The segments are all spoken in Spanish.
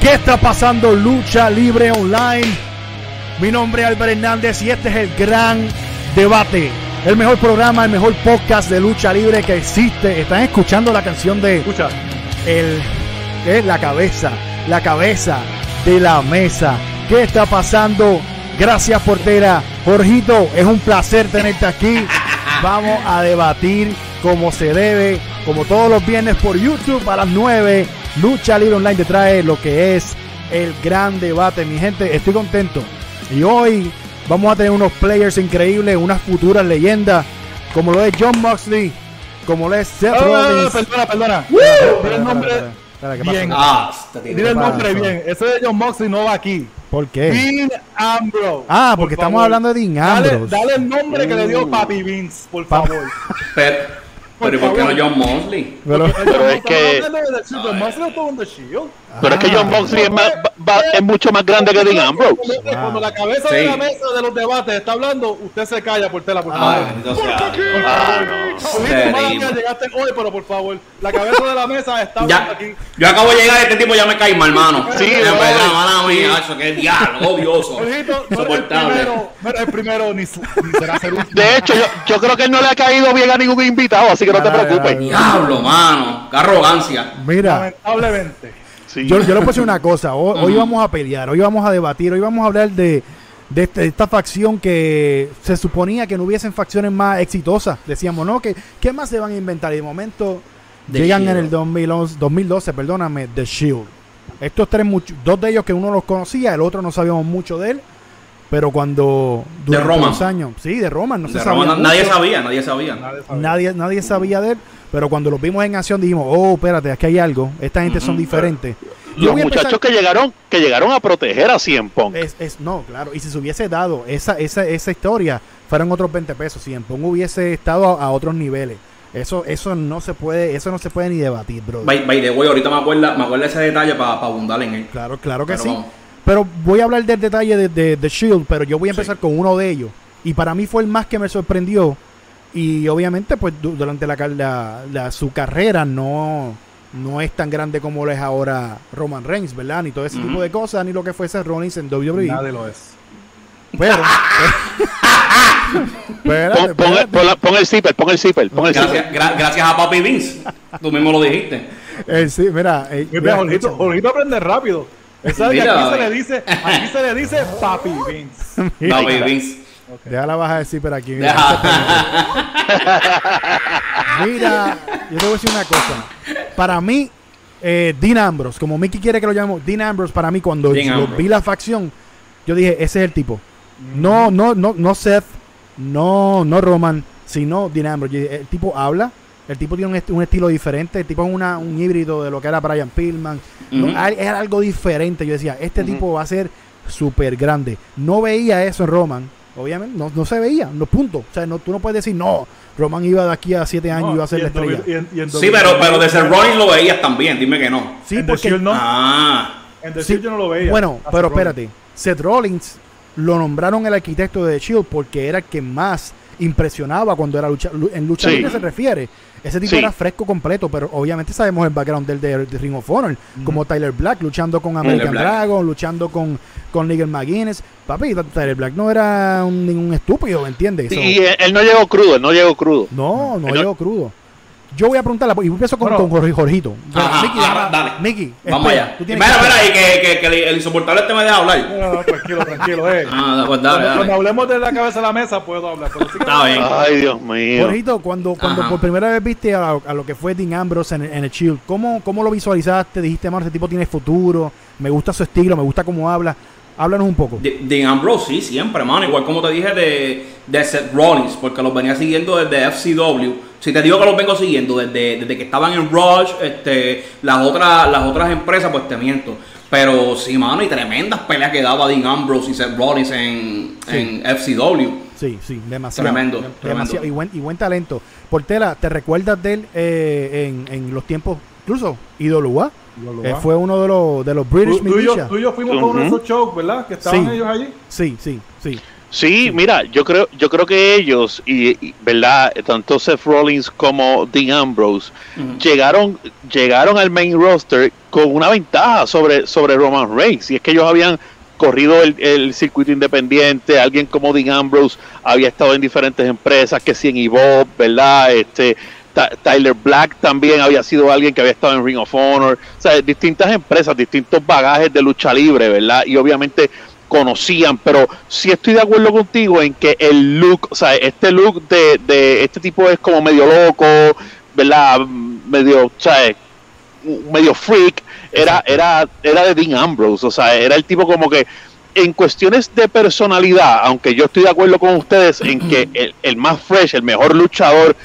¿Qué está pasando Lucha Libre Online? Mi nombre es Albert Hernández y este es el gran debate. El mejor programa, el mejor podcast de lucha libre que existe. Están escuchando la canción de Escucha. el ¿qué? la cabeza, la cabeza de la mesa. ¿Qué está pasando? Gracias Portera. Jorgito, es un placer tenerte aquí. Vamos a debatir como se debe, como todos los viernes por YouTube a las 9. Lucha Libre Online te trae lo que es el gran debate, mi gente. Estoy contento. Y hoy vamos a tener unos players increíbles, unas futuras leyendas, como lo es John Moxley, como lo es Seth Ah, Rollins. perdona, perdona. Dile el nombre. espera, espera, ¿qué bien. Ah. Dile el nombre bien. Ese de John Moxley no va aquí. ¿Por qué? Dean Ambrose. Ah, Por porque estamos favor. hablando de Dean Ambrose. dale el nombre que le dio Papi Vince, por favor. Pero, pero ¿y por qué no John Mosley? Pero- Pero es que- en The Shield. Pero es que John Moxley es, más- va- es mucho más grande que Dean Ambrose. Cuando, cuando la cabeza de Sí. la mesa de los debates está hablando, usted se calla por tela, por favor. Ah. Ah, no. Llegaste hoy, pero por favor, la cabeza de la mesa está Ya, aquí. yo acabo de llegar y este tipo ya me cae mal, hermano. Sí, es bro. verdad, mala mía, eso, odioso. Jorgito, no eres el Insoportable. no el primero ni, será último. De hecho, yo, yo creo que él no le ha caído bien a ningún invitado, así que no te Ay, ay, preocupes. ay. Diablo, mano, qué arrogancia. Mira, Lamentablemente. Sí. yo, yo le puse una cosa. Hoy, hoy vamos a pelear, hoy vamos a debatir, hoy vamos a hablar de, de este- esta facción que se suponía que no hubiesen facciones más exitosas. Decíamos, ¿no? ¿Qué, qué más se van a inventar? Y de momento The llegan en el 2011, 2012, perdóname, The Shield. Estos tres, much- dos de ellos que uno los conocía, el otro no sabíamos mucho de él. Pero cuando durante Roman. los años, sí, de Roman, no se De sabía Roma, mucho. nadie sabía, nadie sabía. Nadie sabe. Nadie, nadie sabía de él, pero cuando los vimos en acción dijimos, oh, espérate, aquí hay algo, esta gente son diferentes. Yo Los empezar- muchachos que llegaron, que llegaron a proteger a Cien Pong. es, es- no, claro, y si se hubiese dado esa, esa, esa historia, fueran otros 20 pesos, si en Pong hubiese estado a, a otros niveles. Eso, eso no se puede, eso no se puede ni debatir, bro. By, by the way, ahorita me acuerda, me acuerda ese detalle para abundar en él. Claro, claro que Pero sí. vamos. Pero voy a hablar del detalle de, de, de Shield, pero yo voy a empezar con uno de ellos. Y para mí fue el más que me sorprendió. Y obviamente, pues du- durante la, la- la- su carrera no, no es tan grande como lo es ahora Roman Reigns, ¿verdad? Ni todo ese tipo de cosas, ni lo que fuese Rollins en WWE. Nadie lo es. Pero. Espérate, Pon, pon- espérate. pon la- pon el zipper, pon el zipper, pon el zipper. Gracias, gra- gracias a Papi Vince. Tú mismo lo dijiste. Eh, sí, mira. eh, Mira, Jorgito. Jorgito aprende rápido. Esa Mira, aquí se le dice, aquí se le dice Papi Vince. Papi Vince. Déjala bajar de zipper aquí. Mira, Deja. Mira, yo te voy a decir una cosa. Para mí, eh, Dean Ambrose, como Mickey quiere que lo llamemos, Dean Ambrose, para mí, cuando Ambrose. vi la facción, yo dije, ese es el tipo. No, no, no, no Seth, no, no Roman, sino Dean Ambrose. Yo dije, El tipo habla, el tipo tiene un, est- un estilo diferente, el tipo es una, un híbrido de lo que era Brian Pillman. No, Ujú. hay- era algo diferente. Yo decía, este tipo va a ser súper grande. No veía eso en Roman. Obviamente, no, no se veía, no punto. O sea, no, tú no puedes decir, no, Roman iba de aquí a siete años y iba a ser la estrella. y en- y en Sí, pero, pero de ser Rollins lo veías también, dime que no. Sí, en The porque. No. Ah, En The sí, Shield yo no lo veía. Bueno, pero Rollins. espérate. Seth Rollins lo nombraron el arquitecto de The Shield porque era el que más impresionaba cuando era lucha, lu- en lucha Sí. libre se refiere. Ese tipo Sí. era fresco completo, pero obviamente sabemos el background del de, de Ring of Honor, como Tyler Black luchando con American Black. Dragon, luchando con, con Nigel McGuinness. Papi, Tyler Black no era un, ningún estúpido, ¿me entiendes? So- Y él, él no llegó crudo, él no llegó crudo. no, no Él no- llegó crudo. Yo voy a preguntarle, y empiezo con, con Jorge- Jorgito. Ajá, Miki, ajá, dale. Miki, vamos espera, allá. tú Mira, tienes que- mira, y que, que, que el insoportable este me deja hablar. No, no, tranquilo, tranquilo, eh. Ah, pues dale, cuando, hablemos de la cabeza de la mesa puedo hablar. Pero sí que- Está bien. Ay, Dios mío. Jorgito, cuando, cuando Ajá. por primera vez viste a, a lo que fue Dean Ambrose en, en el Shield, ¿cómo, ¿cómo lo visualizaste? Dijiste, mano, ese tipo tiene futuro, me gusta su estilo, me gusta cómo habla. Háblanos un poco. De, de Ambrose, sí, siempre, mano. Igual como te dije de, de Seth Rollins, porque los venía siguiendo desde FCW. Si te digo que los vengo siguiendo desde, desde que estaban en Rush, este, las, otras, las otras empresas, pues te miento. Pero sí, mano, y tremendas peleas que daba Dean Ambrose y Seth Rollins en, Sí. en FCW. Sí, sí, demasiado. Tremendo, Dem- tremendo. demasiado. Y, buen, y buen talento. Portela, ¿te recuerdas de él eh, en, en los tiempos, incluso IWA? Eh, fue uno de los, de los British Tú, tú y yo, Militia. tú y yo fuimos con uno de esos shows, ¿verdad? Que estaban Sí. ellos allí. Sí, sí, sí. Sí, mira, yo creo, yo creo que ellos y, y, verdad, tanto Seth Rollins como Dean Ambrose llegaron, llegaron al main roster con una ventaja sobre, sobre Roman Reigns. Y es que ellos habían corrido el, el circuito independiente, alguien como Dean Ambrose había estado en diferentes empresas, que si en Evolve, ¿verdad? Este, Tyler Black también había sido alguien que había estado en Ring of Honor, o sea, distintas empresas, distintos bagajes de lucha libre, ¿verdad? Y obviamente conocían, pero sí estoy de acuerdo contigo en que el look, o sea, este look de, de este tipo es como medio loco, ¿verdad? Medio, o sea, medio freak, era, era, era de Dean Ambrose, o sea, era el tipo como que en cuestiones de personalidad, aunque yo estoy de acuerdo con ustedes en que el, el más fresh, el mejor luchador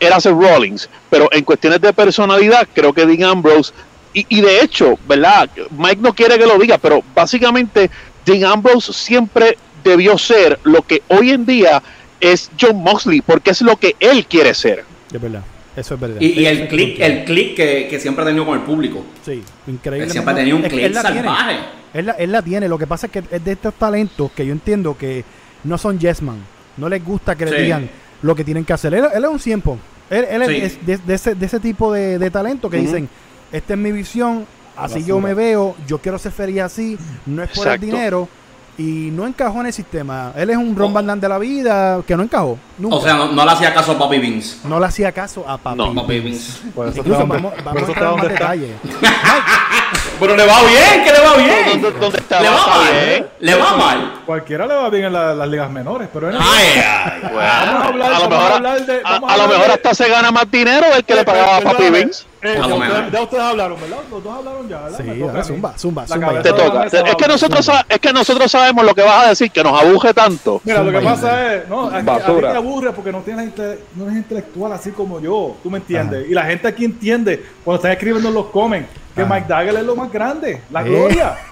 era Seth Rollins, pero en cuestiones de personalidad creo que Dean Ambrose y, y de hecho, ¿verdad? Mike no quiere que lo diga, pero básicamente Dean Ambrose siempre debió ser lo que hoy en día es John Moxley, porque es lo que él quiere ser. Es verdad. Eso es verdad. Y, y el click, el click que, que siempre ha tenido con el público. Sí, increíble. Él siempre ha tenido un click él la tiene. salvaje. Él la, él la tiene. Lo que pasa es que es de estos talentos que yo entiendo que no son yes man. No les gusta que le digan lo que tienen que hacer. Él, él es un tiempo. Él, él es- Sí. es de, de ese, de ese tipo de, de talento que dicen, esta es mi visión, así yo me veo, yo quiero ser feliz así, no es por Exacto. el dinero. Y no encajó en el sistema. Él es un Ron Van Damme de la vida que no encajó. Nunca. O sea, no, no le hacía caso a Papi Vince. no le hacía caso a papi. No, Papi Vince. Por eso Incluso está donde- vamos, por a entrar en más. Pero le va bien, que le va bien. ¿Dónde, dónde está? Le va Está mal. bien. Le va mal. Cualquiera le va bien en la- las ligas menores, pero en el- Ay, ay. Bueno, Vamos a hablar- a lo vamos a mejor, hablar de- a- vamos a a lo mejor de- hasta se gana más dinero del que le pagaba a Papi Vince. Eh, ya, ustedes, mejor. ya ustedes hablaron, ¿verdad? Los dos hablaron ya, ¿verdad? Sí, toca zumba, zumba, zumba. Te toca. Es que nosotros es que nosotros sabemos lo que vas a decir, que nos abuje tanto. Mira, lo que Zumba. pasa es, no, a, a ti Basura. te aburre porque no tienes no eres intelectual así como yo, tú me entiendes. Y la gente aquí entiende cuando están escribiendo en los comments que Ajá. Mike Dagger es lo más grande, la Eh. gloria.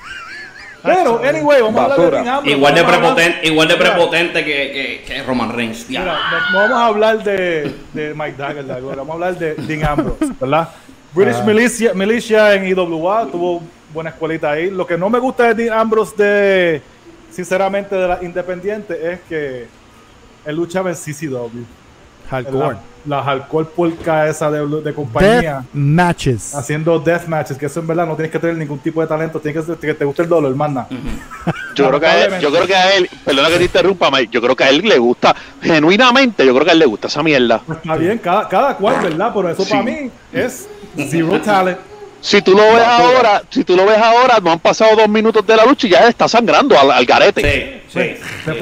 Pero, anyway, vamos a hablar de Basura. Dean Ambrose, Igual de prepotente, igual de prepotente que, que, que Roman Reigns. Mira, no, vamos a hablar de, de Mike Dagger, vamos a hablar de Dean Ambrose, ¿verdad? British Militia, Militia en IWA tuvo buena escuelita ahí. Lo que no me gusta de Dean Ambrose de, sinceramente, de la Independiente es que él luchaba en CCW. Hardcore. La, la hardcore porca esa de, de compañía. Death matches. Haciendo death matches, que eso en verdad no tienes que tener ningún tipo de talento, tienes que, que te guste el dolor, manda. Yo creo, que a él, yo creo que a él, perdona que te interrumpa, Mike, yo creo que a él le gusta, genuinamente, yo creo que a él le gusta esa mierda. Pues está bien, cada, cada cual, ¿verdad? Pero eso Sí. para mí es zero talent. Si tú lo ves ahora, si tú lo ves ahora, no han pasado dos minutos de la lucha y ya está sangrando al, al garete. Sí, sí.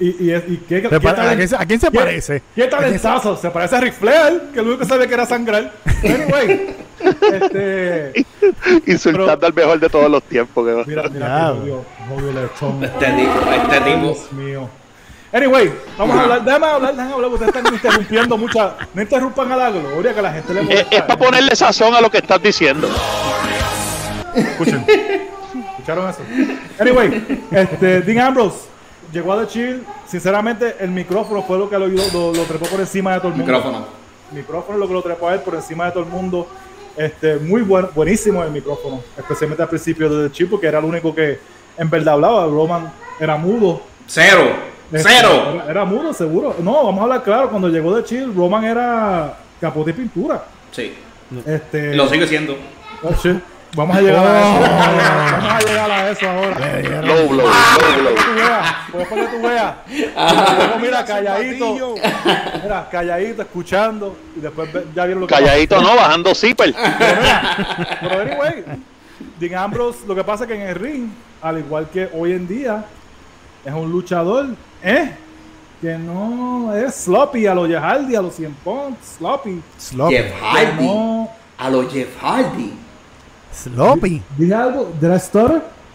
Y, y, es- y qué, ¿Se qué pare- ¿A quién se- a quién se qué- parece? ¿Qué talentazo? Se parece a Ric Flair, que lo único que sabía que era sangrar. Anyway, este, Insultando al mejor de todos los tiempos. que- mira, mira, lechón. Este tipo, este tipo. Dios mío. Anyway, vamos a hablar, déjame hablar, déjame hablar, porque ustedes están interrumpiendo mucha, no interrumpan a la gloria que a la gente le Es, es para ponerle sazón a lo que estás diciendo. Escuchen. ¿Escucharon eso? Anyway, este, Dean Ambrose llegó a The Chill. Sinceramente, el micrófono fue lo que lo, lo, lo trepó por encima de todo el mundo. Micrófono. El micrófono es lo que lo trepó a él por encima de todo el mundo. Este, muy buen, buenísimo el micrófono, especialmente al principio de The Chill, porque era el único que en verdad hablaba. Roman era mudo. Cero. Este, Cero. Era, era mudo, seguro. No, vamos a hablar claro. Cuando llegó The Chill, Roman era capote y pintura. Sí. Este, Lo sigue siendo. Oh, shit. Vamos a llegar a eso. Vamos a llegar, a eso ahora. Low blow, low blow. Tú veas, pues para que tú veas. Luego, mira, calladito. Mira, calladito, escuchando. Y después ya vieron lo que Calladito no, bajando zipper. Pero anyway, Dean Ambrose, lo que pasa es que en el ring, al igual que hoy en día, es un luchador, ¿eh? Que no es sloppy a los Jeff Hardy, a los 100 Punk, sloppy. Sloppy. Jeff Hardy. No. A los Jeff Hardy. Sloppy. Dije algo, ¿did I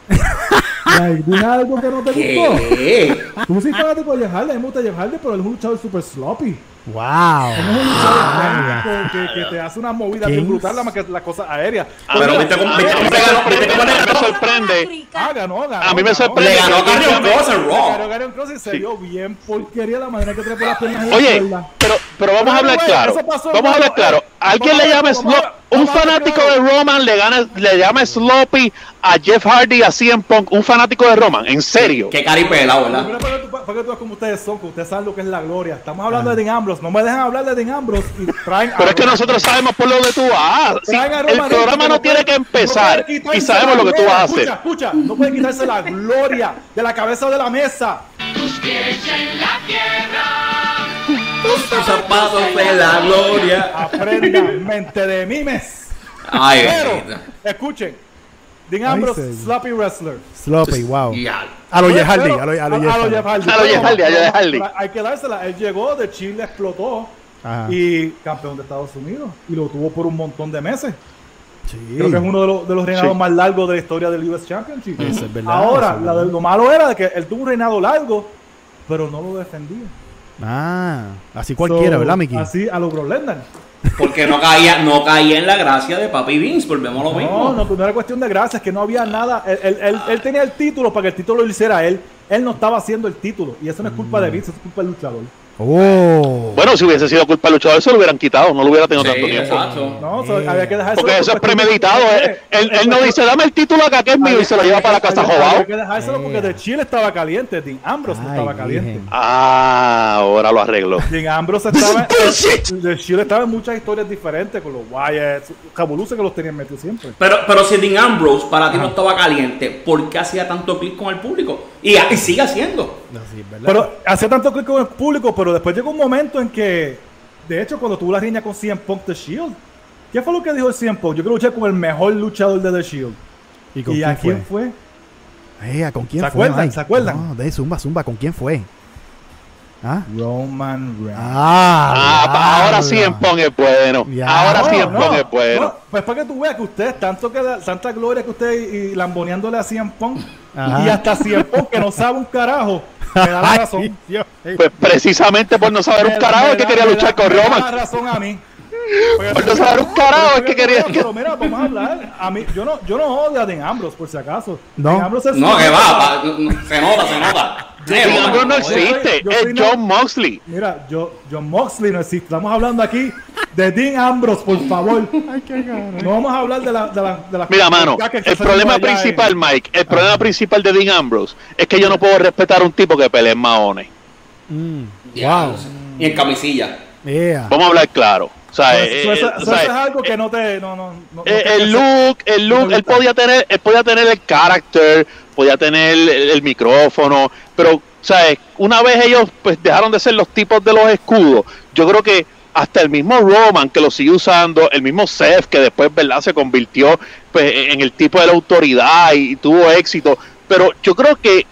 dije algo que no te gustó. ¿Qué? Tú sí fanático de Jeff Hardy, a mí me gusta Jeff Hardy, pero él es un luchador super sloppy. Wow. Es un luchador técnico que, que te hace una movida bien brutal, la más que las cosas aéreas. Pero viste cómo ganó, me ganó. sorprende. Ah, ganó, ganó. A mí me ganó. sorprende. Le ganó a Karrion Cross en Ganó Raw. Karrion Cross y se vio bien porquería la manera que trepó las piernas Oye, pero pero vamos a hablar claro. Vamos a hablar claro. Alguien le llama vamos a- Slo- un fanático de Roman le gana, le llama Sloppy a Jeff Hardy a CM Punk, un fanático de Roman, en serio. Qué caripelado, ¿verdad? Mira para que tú- para que tú como ustedes son, que ustedes saben lo que es la gloria. Estamos hablando de Dean Ambrose. No me dejan hablar de Dean Ambrose y traen. a Pero es que nosotros sabemos por dónde tú vas. Sí, Traen a el programa no tiene que empezar no y sabemos la lo que tú vas a hacer. Escucha, escucha, no puede quitarse la gloria de la cabeza de la mesa. Tus zapatos de la gloria. Aprendan, mente de mimes. Ay, Pero, escuchen, Dean Ambrose, sloppy wrestler. Sloppy, wow. A lo Jeff Hardy, a lo, a lo a Jeff Hardy. A lo Jeff Hardy, a lo Jeff Hardy. Hay que dársela. Él llegó de Chile, explotó Ajá. y campeón de Estados Unidos. Y lo tuvo por un montón de meses. Sí. Creo que es uno de los, de los reinados Sí. más largos de la historia del US Championship. Eso es verdad, Ahora, eso es la de- verdad. lo malo era de que él tuvo un reinado largo, pero no lo defendía. Ah, así cualquiera, So, ¿verdad, Mickey? Así a lo Brock. Porque no caía, no caía en la gracia de Papi Vince, volvemos a lo No, mismo. no, pues no era cuestión de gracias, que no había nada. Él, él- él- él tenía el título para que el título lo hiciera él. Él no estaba haciendo el título. Y eso no es culpa Mm. de Vince, eso es culpa del luchador. Oh. Bueno, si hubiese sido culpa del luchador, se lo hubieran quitado, no lo hubiera tenido Sí, tanto tiempo. exacto. No, so, había que dejar Porque eso es premeditado. eh. Él, él no dice, dame el título acá que es mío y se lo lleva para la casa Había jodado. que dejárselo porque de Chile estaba caliente. Dean Ambrose Ay, estaba caliente. Ah, ahora lo arreglo. Dean Ambrose estaba. de Chile estaba en muchas historias diferentes con los Wyatt. Revoluce que los tenían metidos siempre. Pero, pero si Dean Ambrose para ti no estaba caliente, ¿por qué hacía tanto clic con el público? Y, y sigue haciendo. Pero hacía tanto clic con el público, pero después llegó un momento en que, de hecho, cuando tuvo la riña con CM Punk The Shield, ¿qué fue lo que dijo el CM Punk? Yo quiero luchar con el mejor luchador de The Shield. ¿Y con ¿Y quién a quién fue? fue? Eh, ¿Con quién ¿Se fue? acuerdan? ¿Se acuerdan? No, de Zumba, Zumba, ¿con quién fue? ¿Ah? Roman Reigns. Ah, Ah, ahora sí en Pong es bueno. Ya. Ahora sí No, en no, Pong es bueno. no, pues para que tú veas que ustedes, tanto que da- tanta gloria que ustedes y lamboneándole a Punk, Ajá. y hasta CM Punk que no sabe un carajo, me da la Ay, razón. Dios. Pues precisamente por no saber un carajo es que quería luchar con me da Roman. la razón a mí. Por no saber un carajo es que quería que... Pero mira, vamos a hablar. A mí, yo no, yo no odio a Dean Ambrose, por si acaso. No. Dean Ambrose es No, que va, se nota, se nota. Nota. Ambrose no existe, yo es John Moxley. Mira, yo, John Moxley no existe. Estamos hablando aquí de Dean Ambrose, por favor. Ay, qué cara. No vamos a hablar de la. De la, de la Mira, mano, el problema principal, en- Mike, el problema principal de Dean Ambrose es que yo no puedo respetar a un tipo que pelea en maones. Mm, wow. Y en camisilla. Yeah. Vamos a hablar claro. O sea, Eso- eh, eso- eh, eso- o eso sea, es algo que no te. No, no, eh, el look, el look, él podía tener, él podía tener el carácter, podía tener el, el micrófono, pero, ¿sabes? Una vez ellos pues dejaron de ser los tipos de los escudos, yo creo que hasta el mismo Roman que lo sigue usando, el mismo Seth que después, ¿verdad? Se convirtió pues, en el tipo de la autoridad y, tuvo éxito, pero yo creo que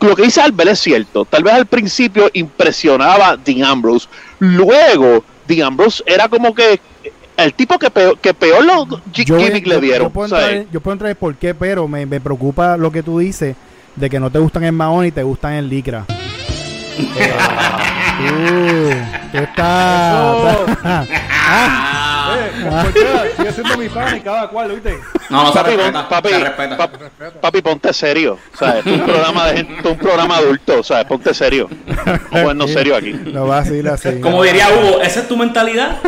lo que dice Albert es cierto. Tal vez al principio impresionaba a Dean Ambrose. Luego, Dean Ambrose era como que el tipo que peor, que peor los Yo, gimmick yo- le dieron. Yo puedo, entrar, en- yo puedo entrar en por qué, pero me, me preocupa lo que tú dices de que no te gustan en Mahón y te gustan en Licra. tú estás. Eh, cualquiera sigue siendo mi fan y cada cual, ¿viste? No, no se Papi, respeta. papi, se respeta. papi, papi, ponte serio. ¿sabes? Un programa de gente, un programa adulto, ¿sabes? Ponte serio. Vamos a ponernos serio aquí. No va a seguir así. Como diría Hugo, ¿esa es tu mentalidad?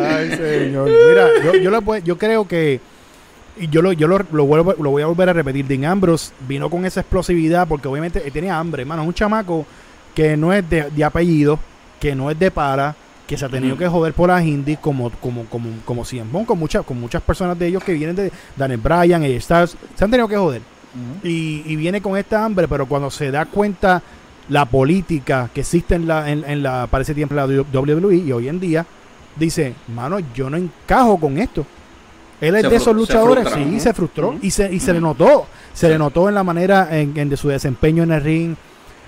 Ay, señor. Mira, yo, yo, lo puedo- yo creo que. Y yo, lo, yo lo, lo, vuelvo- lo voy a volver a repetir. Dean Ambrose vino con esa explosividad porque obviamente él tenía hambre, hermano. Es un chamaco que no es de, de apellido, que no es de para, que se ha tenido que joder por las indies como como como como CM Punk, con muchas con muchas personas de ellos que vienen de Daniel Bryan, AJ Styles, se han tenido que joder. y, y viene con esta hambre, pero cuando se da cuenta la política que existe en la, en, en la para ese tiempo la WWE y hoy en día, dice, mano, yo no encajo con esto. Él es Se de esos se luchadores, frustra, sí, ujú. se frustró y se, y se le notó, se le notó en la manera en, en de su desempeño en el ring.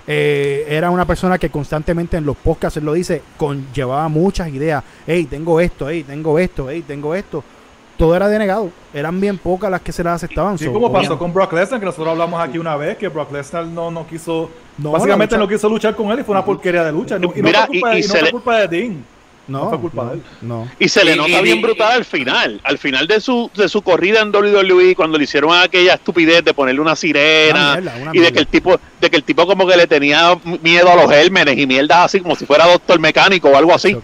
Eh, era una persona que constantemente en los podcasts él lo dice, con, llevaba muchas ideas. Hey, tengo esto, hey, tengo esto, hey, tengo esto. Todo era denegado. Eran bien pocas las que se las aceptaban. Sí, So, como pasó con Brock Lesnar, que nosotros hablamos aquí una vez, que Brock Lesnar no, no quiso, No, básicamente no quiso luchar con él y fue una porquería de lucha. Y no Mira, fue culpa, y- de, y y no fue culpa de Dean. No, fue culpa de él. No. Y se le Y- nota y- bien y- brutal al final. Al final de su, de su corrida en WWE, cuando le hicieron aquella estupidez de ponerle una sirena Una mierda, una y de que el tipo, de que el tipo como que le tenía miedo a los gérmenes y mierdas así como si fuera doctor mecánico o algo así.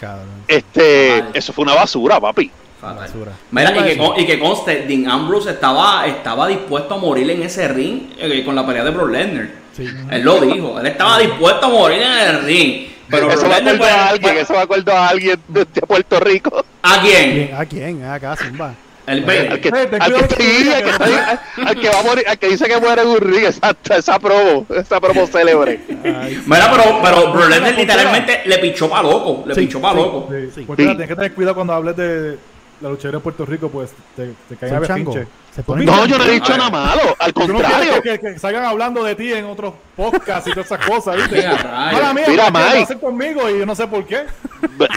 Este, eso fue una basura, papi. Basura. Mira, y que, con- y que conste, Dean Ambrose estaba, estaba dispuesto a morir en ese ring eh, con la pelea de Brock Lesnar. Sí. Él lo dijo, él estaba dispuesto a morir en el ring. Pero eso Lesnar acuerdo a alguien, eso me acuerdo a alguien de, de Puerto Rico. ¿A quién? ¿A quién? Acá, Zumba. El Al que, al que, al que va a morir, al que dice que muere ring, exacto, esa promo, esa promo célebre. Ay, Mira, pero, pero Por literalmente le pichó pa' loco. Le Sí, pichó pa' sí. loco. Sí, Sí. Porque Sí. tienes que tener cuidado cuando hables de la luchadora de Puerto Rico, pues te, te caen a. Se ponen No, yo no he dicho nada malo, al no contrario. que, que- que salgan hablando de ti en otros podcasts y todas esas cosas, ¿viste? Mira, rayos. Mala mía, Mira, Mike. hacen conmigo y yo no sé por qué.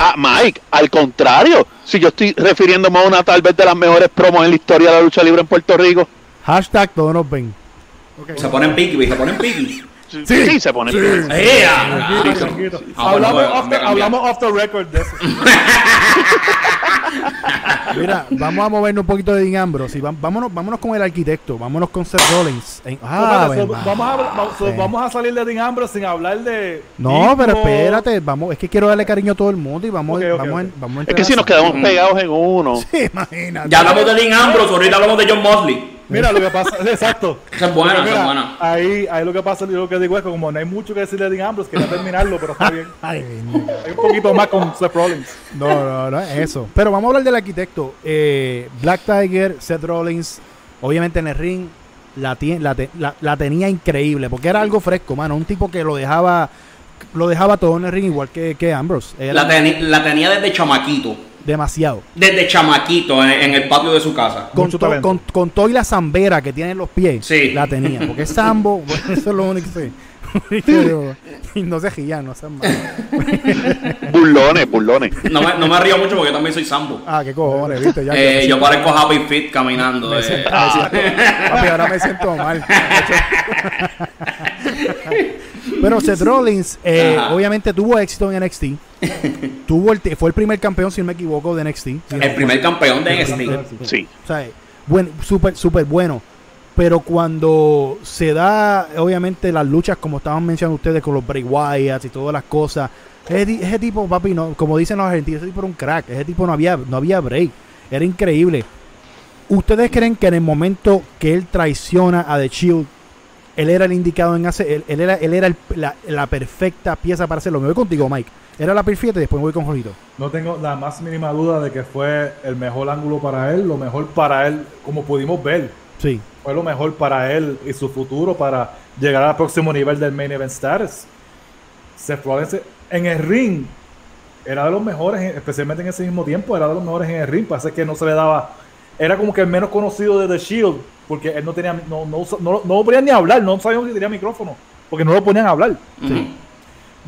Ah, Mike, al contrario, si yo estoy refiriéndome a una tal vez de las mejores promos en la historia de la lucha libre en Puerto Rico, Hashtag todos nos ven. Se ponen piqui, se ponen piqui. sí, se pone. Ah, hablamos off the record de eso. Mira, vamos a movernos un poquito de Dean Ambrose y vámonos, vámonos con el arquitecto, vámonos con Seth Rollins. En- ah, so, vamos, a, vamos, so, Sí. vamos a salir de Dean Ambrose sin hablar de. No, pero espérate, vamos, es que quiero darle cariño a todo el mundo y vamos, Ok, ok, vamos, ok. En, vamos a Es que si nos quedamos pegados en uno. Sí, imagínate. Ya hablamos de Dean Ambrose, ahorita hablamos de John Mosley. Mira lo que pasa, exacto. Es esa es buena. Ahí, ahí lo que pasa, yo lo que digo es que como no hay mucho que decir de Dean Ambrose, quería terminarlo, pero está bien. Ay, no. Hay un poquito más con Seth Rollins. No, no, no es eso. Pero vamos a hablar del arquitecto. Eh, Black Tiger, Seth Rollins, obviamente en el ring la, la, la- la tenía increíble porque era algo fresco, mano. Un tipo que lo dejaba lo dejaba todo en el ring igual que, que Ambrose. Era La, teni- la tenía desde chamaquito. Demasiado. Desde chamaquito en, en el patio de su casa. Con, to- talento. con, con todo y la zambera que tiene en los pies, Sí. la tenía. Porque es sambo, bueno, eso es lo único que sé. Y no se gillan, no sean malos. Burlones, burlones. No me, no me río mucho porque yo también soy sambo. Ah, qué cojones, viste. Ya, Eh, ya- yo parezco Happy Fit caminando. me eh. siento- me siento- papi, ahora me siento mal. Pero Seth Rollins, eh, obviamente tuvo éxito en NXT. tuvo el, fue el primer campeón, si no me equivoco, de NXT. Si no El primer campeón de NXT. Sí. O sea, buen, súper, súper bueno. Pero cuando se da, obviamente, las luchas, como estaban mencionando ustedes, con los Bray Wyatt y todas las cosas, ese tipo, papi, no, como dicen los argentinos, ese tipo era un crack. Ese tipo no había, no había break. Era increíble. ¿Ustedes creen que en el momento que él traiciona a The Shield, él era el indicado en hacer, él, él era, él era el- la, la perfecta pieza para hacerlo? Me voy contigo, Mike. Era la perfecta y después me voy con Jorito. No tengo la más mínima duda de que fue el mejor ángulo para él, lo mejor para él, como pudimos ver. Sí, Fue lo mejor para él y su futuro para llegar al próximo nivel del main event status. Seth Rollins en el ring era de los mejores, en- especialmente en ese mismo tiempo, era de los mejores en el ring. Pasa que no se le daba, era como que el menos conocido de The Shield, porque él no tenía, no, no, no, no podía ni hablar, no sabíamos si tenía micrófono, porque no lo ponían a hablar. Ujú.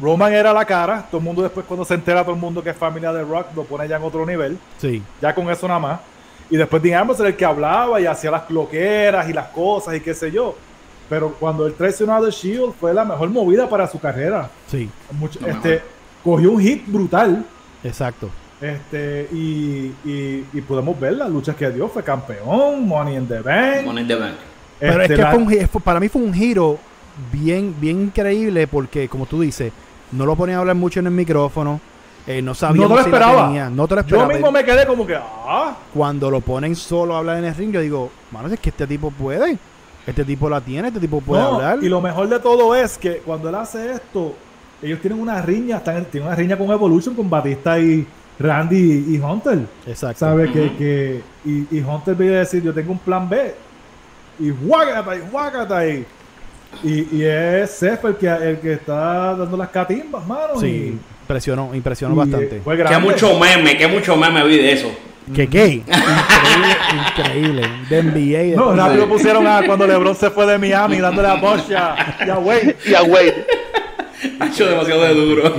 Roman era la cara, todo el mundo después cuando se entera todo el mundo que es familia de Rock lo pone ya en otro nivel, sí. ya con eso nada más. Y después Dean Ambrose era el que hablaba y hacía las cloqueras y las cosas y qué sé yo. Pero cuando él traicionó a The Shield fue la mejor movida para su carrera. Sí, Mucho- este, cogió un hit brutal exacto. Este, y, y, y podemos ver las luchas que dio. Fue campeón, Money in the Bank. Money in the Bank. Pero este, es que la- fue un fue- para mí fue un giro bien, bien increíble porque, como tú dices, no lo ponían a hablar mucho en el micrófono, eh, no sabíamos No te lo si la esperaba. tenía, no te lo yo esperaba. mismo me quedé como que, ah, Cuando lo ponen solo a hablar en el ring, yo digo, mano, es que este tipo puede, este tipo la tiene, este tipo puede No, hablar. Y lo mejor de todo es que cuando él hace esto, ellos tienen una riña, están, tienen una riña con Evolution, con Batista y Randy y Hunter. Exacto. ¿Sabe? que, Ujú. que, y, y Hunter viene a decir, yo tengo un plan B. Y guácata y guácata y, y, y es Seth el que, el que está dando las catimbas, mano. Sí, y- impresionó, impresionó y, bastante. Fue Que mucho meme, que mucho meme vi de eso. ¿Qué gay? Increíble, increíble. De NBA. de- No, rápido pusieron a cuando LeBron se fue de Miami dándole a Bosch y a, Wade. Y a Wade. Ha hecho demasiado de duro.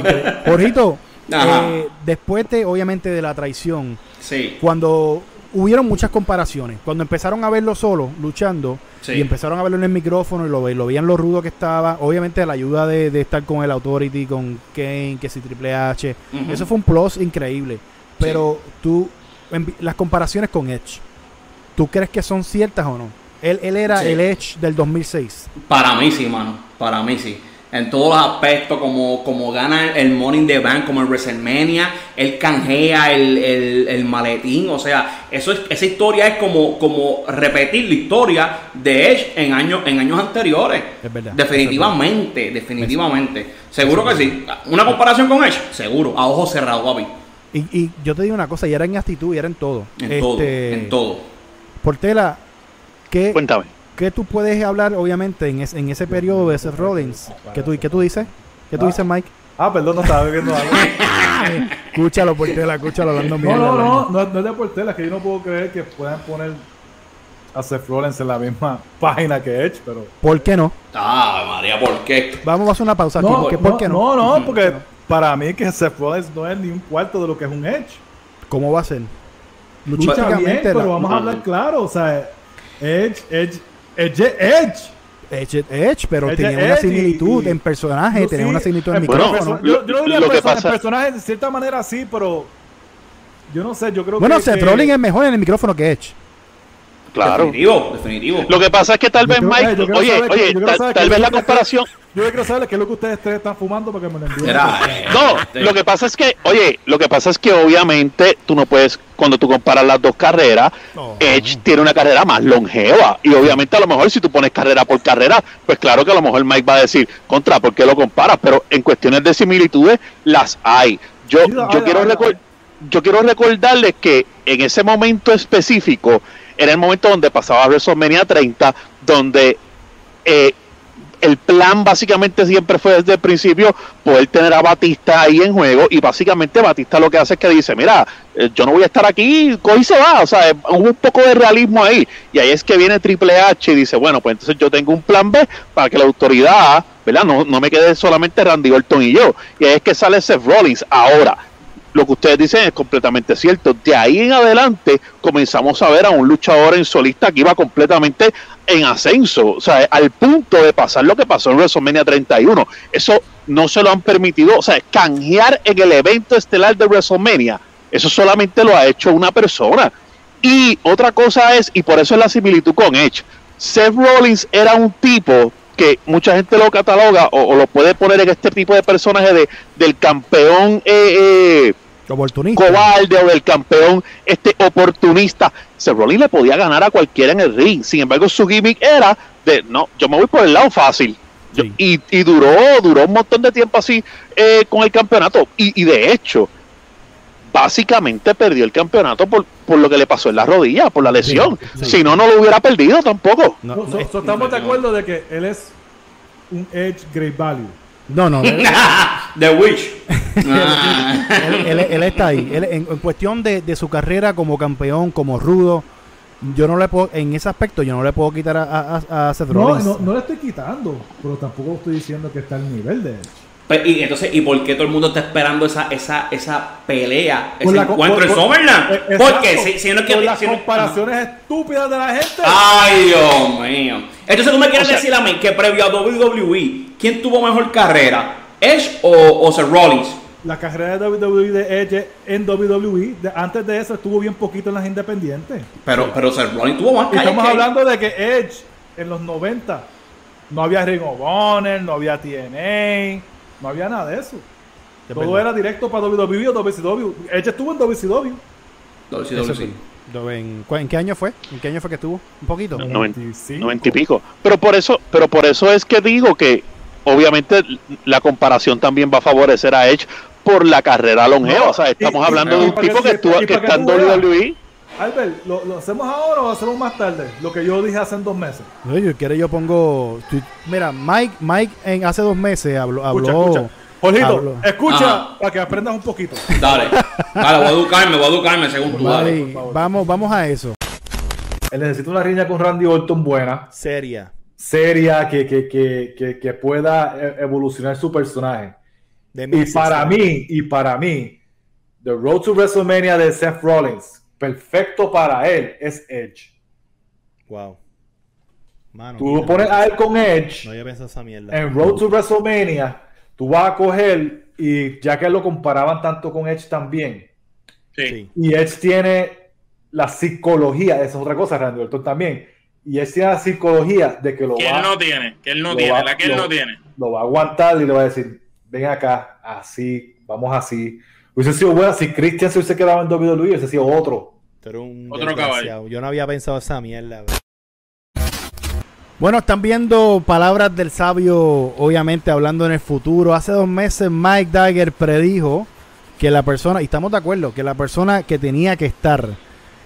Jorgito. Eh, después de, obviamente, de la traición, Sí. cuando hubieron muchas comparaciones, cuando empezaron a verlo solo, luchando, Sí. y empezaron a verlo en el micrófono y lo, ve- lo veían lo rudo que estaba. Obviamente la ayuda de, de estar con el Authority, con Kane, que si Triple H. Eso fue un plus increíble. Pero tú, en- las comparaciones con Edge, ¿tú crees que son ciertas o no? Él, él era el Edge del 2006. Para mí sí, mano. Para mí sí. En todos los aspectos, como, como gana el in the Bank, como en WrestleMania, él canjea el, el- el maletín. O sea, eso es, esa historia es como, como repetir la historia de Edge en años, en años anteriores. Es verdad. Definitivamente, definitivamente. Seguro que sí. Una comparación con Edge, seguro. A ojos cerrados, papi. Y, y yo te digo una cosa, y era en actitud, y era en todo. En todo, Este, en todo. Portela, ¿qué, Cuéntame. ¿Qué tú puedes hablar, obviamente, en, es- en ese periodo de Seth Rollins? ¿Qué tú, qué tú dices? ¿Qué tú Ah. dices, Mike? Ah, perdón, no estaba viendo algo. Escúchalo, Portela, escúchalo hablando No, mierda, no, no, no, no es de Portela, que yo no puedo creer que puedan poner a Seth Rollins en la misma página que Edge, pero... ¿Por qué no? Ah, María, ¿por qué? Vamos a hacer una pausa aquí. No, ¿Por qué, no? no, no, porque para mí que Seth Rollins no es ni un cuarto de lo que es un Edge. ¿Cómo va a ser? Lucha bien, pero la- vamos a hablar claro, o sea, Edge, Edge, Edge, Edge. Edge, Edge, pero Edge tenía una similitud y- en personaje, No, tenía sí, una similitud en en Bueno, micrófono. yo, diría lo que perso- pasa- en personaje de cierta manera sí, pero yo no sé, yo creo Bueno, que... Seth que- Rollins es mejor en el micrófono que Edge. Claro. Definitivo, definitivo. Lo que pasa es que tal Yo vez Mike, oye, oye, tal, vez la comparación, Yo quiero saber qué es lo que ustedes tres están fumando para que me lo envíen. Mira, eh, No, este, lo que pasa es que, oye, lo que pasa es que obviamente tú no puedes, cuando tú comparas las dos carreras, No. Edge tiene una carrera más longeva y obviamente a lo mejor si tú pones carrera por carrera, pues claro que a lo mejor Mike va a decir, contra, ¿por qué lo comparas? Pero en cuestiones de similitudes las hay. Yo, Sí, hay, yo quiero hay, recor- hay. yo quiero recordarles que en ese momento específico era el momento donde pasaba WrestleMania 30, donde eh, el plan básicamente siempre fue desde el principio poder tener a Batista ahí en juego y básicamente Batista lo que hace es que dice, mira, eh, yo no voy a estar aquí, coge y se va, o sea, eh, un poco de realismo ahí y ahí es que viene Triple H y dice, bueno, pues entonces yo tengo un plan B para que la autoridad, ¿verdad? No, no me quede solamente Randy Orton y yo y ahí es que sale Seth Rollins ahora. Lo que ustedes dicen es completamente cierto. De ahí en adelante comenzamos a ver a un luchador en solista que iba completamente en ascenso, o sea, al punto de pasar lo que pasó en WrestleMania 31. Eso no se lo han permitido, o sea, canjear en el evento estelar de WrestleMania. Eso solamente lo ha hecho una persona. Y otra cosa es, y por eso es la similitud con Edge, Seth Rollins era un tipo que mucha gente lo cataloga o, o lo puede poner en este tipo de personaje de, del campeón eh, eh, Oportunista. cobarde o del campeón este oportunista. Seth Rollins le podía ganar a cualquiera en el ring. Sin embargo, su gimmick era de no, yo me voy por el lado fácil. Yo- Sí. y, y duró, duró un montón de tiempo así eh, con el campeonato. Y, y de hecho, básicamente perdió el campeonato por, por lo que le pasó en la rodilla, por la lesión. sí. Si no, no lo hubiera perdido tampoco. No, So- no, so- es- so estamos de acuerdo de que él es un Edge Great Value. no, no, él, The Witch. Ah. él- él- él está ahí. Él, en, en cuestión de, de su carrera como campeón, como rudo, yo no le puedo, en ese aspecto, yo no le puedo quitar a, a, a Seth No, no, no le estoy quitando, pero tampoco estoy diciendo que está al nivel de Edge. Pues, y entonces, ¿y por qué todo el mundo está esperando esa, esa, esa pelea, Por ese la encuentro por- en por- Summerland? eh, Porque exacto, si, si no es que. por las si no- comparaciones estúpidas de la gente. Ay, Dios mío. Entonces, ¿tú me quieres O sea- decir a mí que previo a WWE, ¿quién tuvo mejor carrera? ¿Edge o, o Seth Rollins? La carrera de WWE de Edge en WWE, de- antes de eso estuvo bien poquito en las independientes. Pero, pero Seth Rollins tuvo más Y estamos que- hablando de que Edge en los 90 no había Ring of Honor, no había TNA, no había nada de eso. Es Todo verdad. era directo para WWE o WCW. Edge estuvo en WCW. WCW, Eso sí. ¿En, qué año fue? ¿En qué año fue que estuvo? ¿Un poquito? No. 95. 90 y pico. Pero por eso, pero por eso es que digo que obviamente la comparación también va a favorecer a Edge por la carrera longeva. No, o sea, estamos y- hablando y de un tipo que, estuvo, que está en. WWE. Albert, ¿lo, lo hacemos ahora o lo hacemos más tarde? Lo que yo dije hace dos meses. No, yo quiero yo pongo. Mira, Mike, Mike en hace dos meses habló. Escucha, habló escucha. Jorgito, habló. escucha Ajá. para que aprendas un poquito. Dale. Dale, voy a educarme, voy a educarme según tú. Dale. Vale, por favor. vamos, vamos a eso. Él necesita una riña con Randy Orton buena, Seria. seria, que, que, que, que, que pueda e- evolucionar su personaje. De Y para mí, y para mí, The Road to WrestleMania de Seth Rollins, perfecto para él, es Edge. Wow. Mano, Tú lo pones a él con Edge No había pensado esa mierda. en Road to WrestleMania. Tú vas a coger y ya que lo comparaban tanto con Edge también. Sí. Y Edge tiene la psicología, esa es otra cosa, Randy Orton también. Y Edge tiene la psicología de que lo Que va, él no tiene, que él no tiene, va- la que él lo- no tiene. lo va a aguantar y le va a decir, ven acá, así, vamos así. Hubiese sido bueno si Christian se hubiese quedado en WWE, hubiese sido otro. Eres un Otro desgraciado. Yo no había pensado esa mierda. bro. Bueno, están viendo palabras del sabio, obviamente hablando en el futuro. Hace dos meses Mike Dagger predijo que la persona, y estamos de acuerdo, que la persona que tenía que estar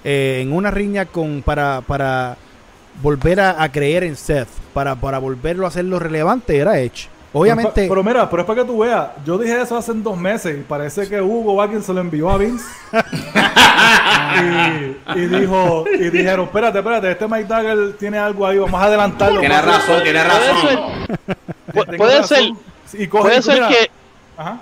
eh, en una riña con para, para volver a, a creer en Seth, para, para volverlo a hacerlo relevante, era Edge. Obviamente, Pero, pero mira, pero es para que tú veas. Yo dije eso hace dos meses y parece que Hugo alguien se lo envió a Vince. y, y dijo, y dijeron, espérate, espérate, este Mike Dagger tiene algo ahí, vamos a adelantarlo. Tiene razón, tiene razón. Puede razón. ser, Y coge- puede y ser mira, que Ajá.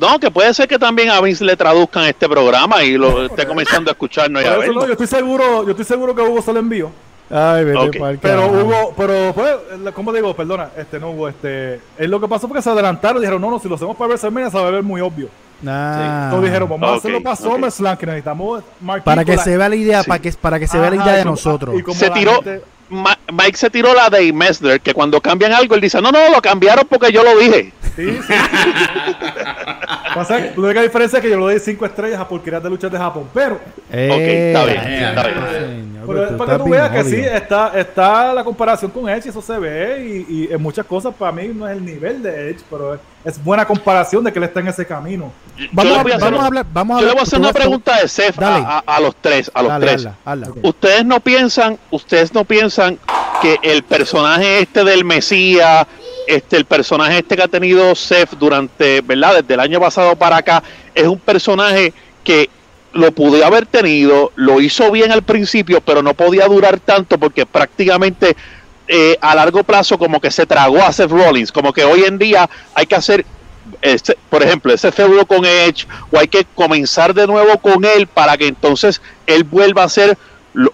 no, que puede ser que también a Vince le traduzcan este programa y lo esté comenzando a escucharnos y a yo estoy seguro, yo estoy seguro que Hugo se lo envió. Ay, vete Ok, pa'l Pero. Hugo, pero pues, ¿cómo digo? Perdona, este no Hugo, este, es lo que pasó porque se adelantaron, dijeron, no, no, si lo hacemos para WrestleMania se va a ver muy obvio. Ah. Entonces dijeron, vamos a Ok, hacerlo para. SummerSlam, que necesitamos marquito para que la- se vea la idea, Sí. para que para que se vea la idea y de como- nosotros. y como Se tiró, gente- Ma- Mike se tiró la de Messler, que cuando cambian algo, él dice, no, no, lo cambiaron porque yo lo dije. Sí, sí. Pasa que la única diferencia es que yo le doy 5 estrellas a porquerías de luchas de Japón, pero, Eh, está bien, eh, está bien. señor, pero es tú para que tú bien veas que sí, está, está la comparación con Edge, y eso se ve, y, y en muchas cosas para mí no es el nivel de Edge, pero es, es buena comparación de que él está en ese camino. Vamos, Yo a, le voy a hacer- vamos a hablar, vamos a Yo le voy a hacer una pregunta de Seth a, a- a los tres, a los Dale, tres. hazla, hazla. Ustedes no piensan, ustedes no piensan que el personaje este del Mesías, este el personaje este que ha tenido Seth durante, ¿verdad? Desde el año pasado para acá, es un personaje que lo pudo haber tenido, lo hizo bien al principio, pero no podía durar tanto porque prácticamente eh, a largo plazo como que se tragó a Seth Rollins, como que hoy en día hay que hacer este, por ejemplo, ese feudo con Edge, o hay que comenzar de nuevo con él para que entonces él vuelva a ser,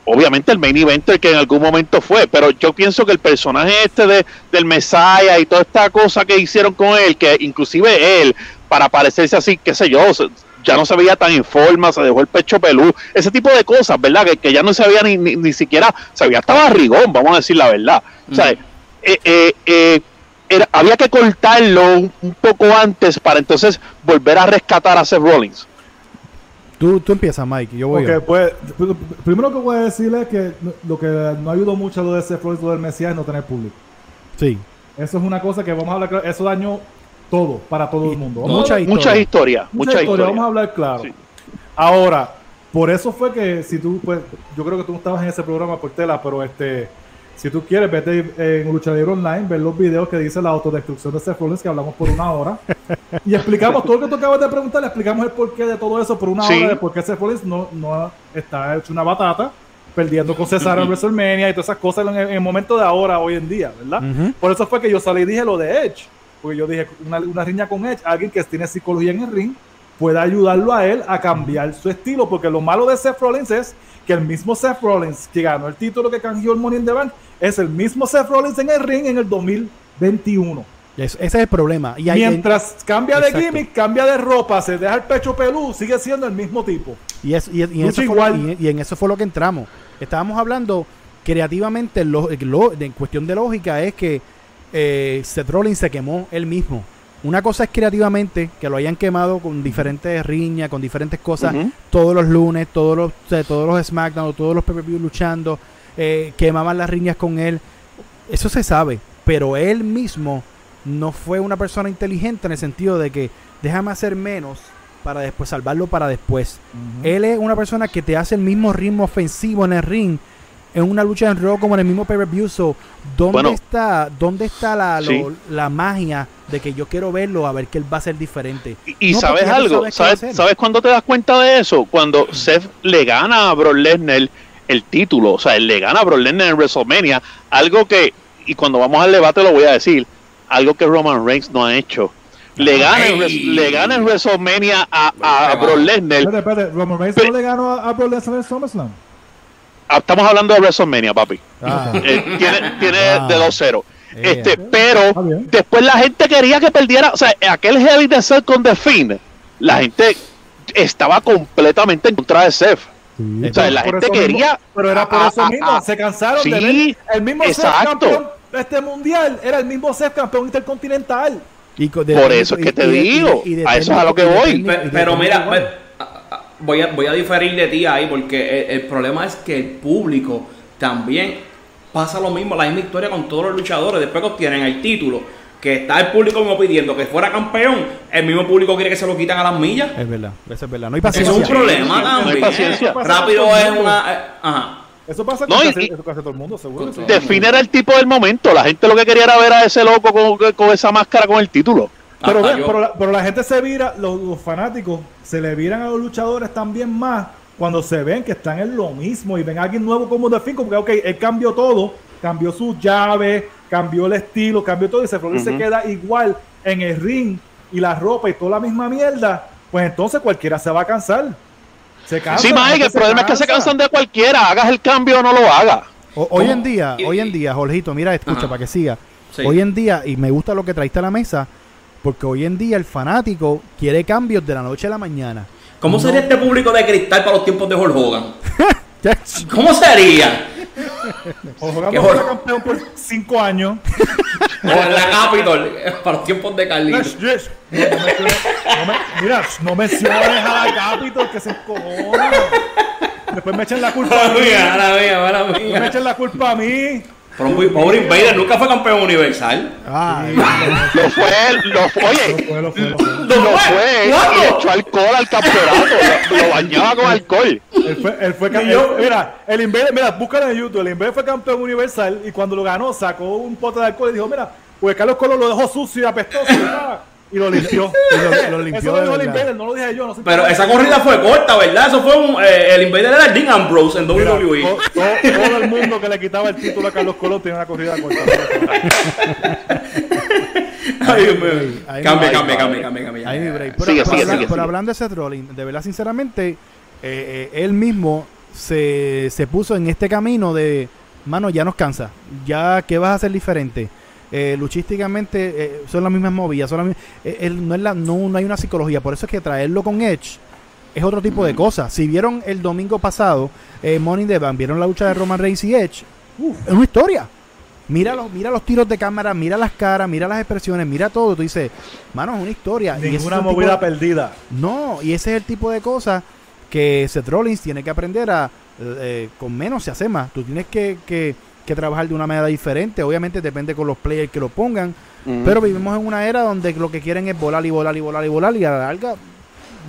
obviamente, el main eventer que en algún momento fue. Pero yo pienso que el personaje este de, del Messiah y toda esta cosa que hicieron con él, que inclusive él, para parecerse así, qué sé yo, ya no se veía tan en forma, se dejó el pecho pelú, ese tipo de cosas, ¿verdad? Que, que ya no se veía ni, ni, ni siquiera, se veía hasta barrigón, vamos a decir la verdad. O sea, eh, eh, eh, era- había que cortarlo un, un poco antes para entonces volver a rescatar a Seth Rollins. Tú, tú empiezas, Mike, yo voy. Pues, pr- primero que voy a decirle es que lo que no ayudó mucho a lo de ese Rollins, lo del Mesías, es no tener público. Sí. Eso es una cosa que vamos a hablar claro, eso dañó todo, para todo el mundo. Vamos a Mucha hablar- historia. Muchas historias, mucha muchas historia, vamos a historias. hablar claro. Sí. Ahora, por eso fue que si tú, pues, yo creo que tú no estabas en ese programa por tela, pero este, si tú quieres, vete en Lucha Libre Online, ver los videos que dice la autodestrucción de Seth Rollins, que hablamos por una hora, y explicamos todo lo que tú acabas de preguntar, le explicamos el porqué de todo eso por una Sí. hora, de por qué Seth Rollins no, no está hecho una batata, perdiendo con Cesaro en WrestleMania y todas esas cosas en el, en el momento de ahora, hoy en día, ¿verdad? Por eso fue que yo salí y dije lo de Edge. Porque yo dije, una, una riña con Edge, alguien que tiene psicología en el ring, puede ayudarlo a él a cambiar su estilo. Porque lo malo de Seth Rollins es que el mismo Seth Rollins que ganó el título que canjeó el Money in the Bank es el mismo Seth Rollins en el ring en el 2021. Es- ese es el problema. Y Mientras cambia de Exacto. gimmick, cambia de ropa, se deja el pecho pelú, sigue siendo el mismo tipo. Y, es- y- y en Lucha eso fue igual. lo- y- y en eso fue lo que entramos. Estábamos hablando creativamente, lo- lo- en cuestión de lógica, es que eh, Seth Rollins se quemó él mismo. Una cosa es creativamente, que lo hayan quemado con diferentes riñas, con diferentes cosas, todos los lunes, todos los, o sea, todos los SmackDown, todos los PPV luchando, eh, quemaban las riñas con él. Eso se sabe, pero él mismo no fue una persona inteligente en el sentido de que déjame hacer menos para después salvarlo para después. Él es una persona que te hace el mismo ritmo ofensivo en el ring en una lucha en Raw como en el mismo pay-per-view. So, ¿dónde Bueno. está, dónde está la, lo- Sí. la magia de que yo quiero verlo a ver que él va a ser diferente? Y, y No, sabes algo, sabes a ¿sabes. ¿sabes cuándo te das cuenta de eso? Cuando Seth le gana a Brock Lesnar el título, o sea, él le gana a Brock Lesnar en WrestleMania, algo que, y cuando vamos al debate lo voy a decir, algo que Roman Reigns no ha hecho. Le gana, en, le gana en WrestleMania a, a Brock Lesnar Espérate, espérate, Roman Reigns no le ganó a, a Brock Lesnar en SummerSlam. Ah, estamos hablando de WrestleMania, papi. Ah. Eh, tiene tiene Ah. de 2-0. Eh. Este, pero bien. después la gente quería que perdiera, o sea, aquel in the Cell con The Fiend, la gente estaba completamente en contra de Seth. O sea, la gente mismo- quería. pero era por Ah, eso ah, mismo. ah. se cansaron de Sí, ver el mismo Seth exacto. campeón de este mundial. Era el mismo Seth campeón intercontinental. Y de- Por eso es que te y de- y de- digo, y de a eso es a lo que de voy. de Pero mira, igual. ve- a- a- voy a, voy a diferir de ti ahí porque el, el problema es que el público también pasa lo mismo, la misma historia con todos los luchadores. Después que obtienen el título, que está el público mismo pidiendo que fuera campeón, el mismo público quiere que se lo quitan a las millas. Es verdad, eso es verdad. No hay Eso paciencia. es un problema no hay también. paciencia. Rápido es una. eh, ajá. Eso pasa No, con y- casi, y- eso casi todo el mundo, seguro. Era el tipo del momento. La gente lo que quería era ver a ese loco con, con esa máscara con el título. Pero, yo- pero, la, pero la gente se vira, los, los fanáticos se le viran a los luchadores también más cuando se ven que están en lo mismo y ven a alguien nuevo como The Fiend, porque ok, él cambió todo, cambió sus llaves, cambió el estilo, cambió todo y se, se Ujú. queda igual en el ring y la ropa y toda la misma mierda, pues entonces cualquiera se va a cansar. Se cansa. Sí, la Mike, el problema es que se cansa. cansan de cualquiera. Hagas el cambio o no lo hagas. Hoy en día, Y- hoy en día, Jorgito, mira, escucha Ajá. para que siga. Sí. Hoy en día, y me gusta lo que traiste a la mesa, porque hoy en día el fanático quiere cambios de la noche a la mañana. ¿Cómo sería este público de cristal para los tiempos de Hulk Hogan? ¿Cómo sería? Jugando Qué fue campeón por cinco años. O en la Capitol, para los tiempos de Carlito. Yes, yes. No, me- mira, no menciones a la Capitol que se encojona. Después me echan la culpa a mí. mía, Después me echan la culpa a mí. Pero pobre Invader nunca fue campeón universal. Ay, Lo fue, lo fue, oye, Fue, lo fue, lo fue. lo echó alcohol al campeonato. Lo, lo bañaba con alcohol. Él fue, él fue cam- Y yo- él- mira, el Invader, mira, búscalo en YouTube. El Invader fue campeón universal y cuando lo ganó sacó un pote de alcohol y dijo, mira, pues Carlos Colón lo dejó sucio y apestoso ¿verdad? Y lo limpió. Y lo- lo limpió Eso lo de dijo el verdad. Invader, no lo dije yo. No sé Pero esa corrida fue corta, ¿verdad? Eso fue un. eh, el Invader era Dean Ambrose en Mira, WWE. to- to- todo el mundo que le quitaba el título a Carlos Colón tiene una corrida corta. Cambia, cambia, cambia, cambia. Pero, Sigue, pero sigue, habla- sigue, pero sigue. hablando de Seth Rollins, de verdad, sinceramente, eh, eh, él mismo se, se puso en este camino de, mano, ya nos cansa. Ya, ¿qué vas a hacer diferente? Eh, luchísticamente eh, son las mismas movidas. Son las mi- eh, él no, es la, no, no hay una psicología. Por eso es que traerlo con Edge es otro tipo de cosas. Si vieron el domingo pasado eh, Money in the Bank, vieron la lucha de Roman Reigns y Edge, es una historia. Mira los, mira los tiros de cámara, mira las caras, mira las expresiones, mira todo. Tú dices, mano, es una historia. Y ese es Ninguna tipo movida de- perdida. no, y ese es el tipo de cosas que Seth Rollins tiene que aprender a. eh, con menos se hace más. Tú tienes que, que- que trabajar de una manera diferente. Obviamente depende con los players que lo pongan. Pero vivimos en una era donde lo que quieren es volar y volar y volar y volar. Y a la larga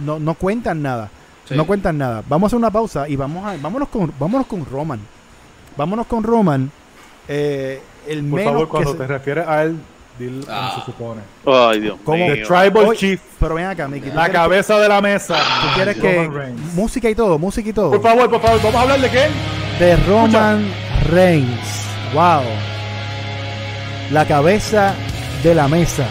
no, no cuentan nada. Sí. No cuentan nada. Vamos a hacer una pausa y vamos a, vámonos, con, vámonos con Roman. Vámonos con Roman. Eh, el Por menos favor, que cuando se- te refieres a él, dile Ah. como se supone. Ay, Dios ¿Cómo? The. Tribal Oye, Chief, Pero ven acá, Mickey. ¿tú la cabeza de la mesa. ¿Tú quieres que Reigns. música y todo, música y todo? Por favor, por favor, vamos a hablar de qué? de Roman Reigns. Wow. La cabeza de la mesa.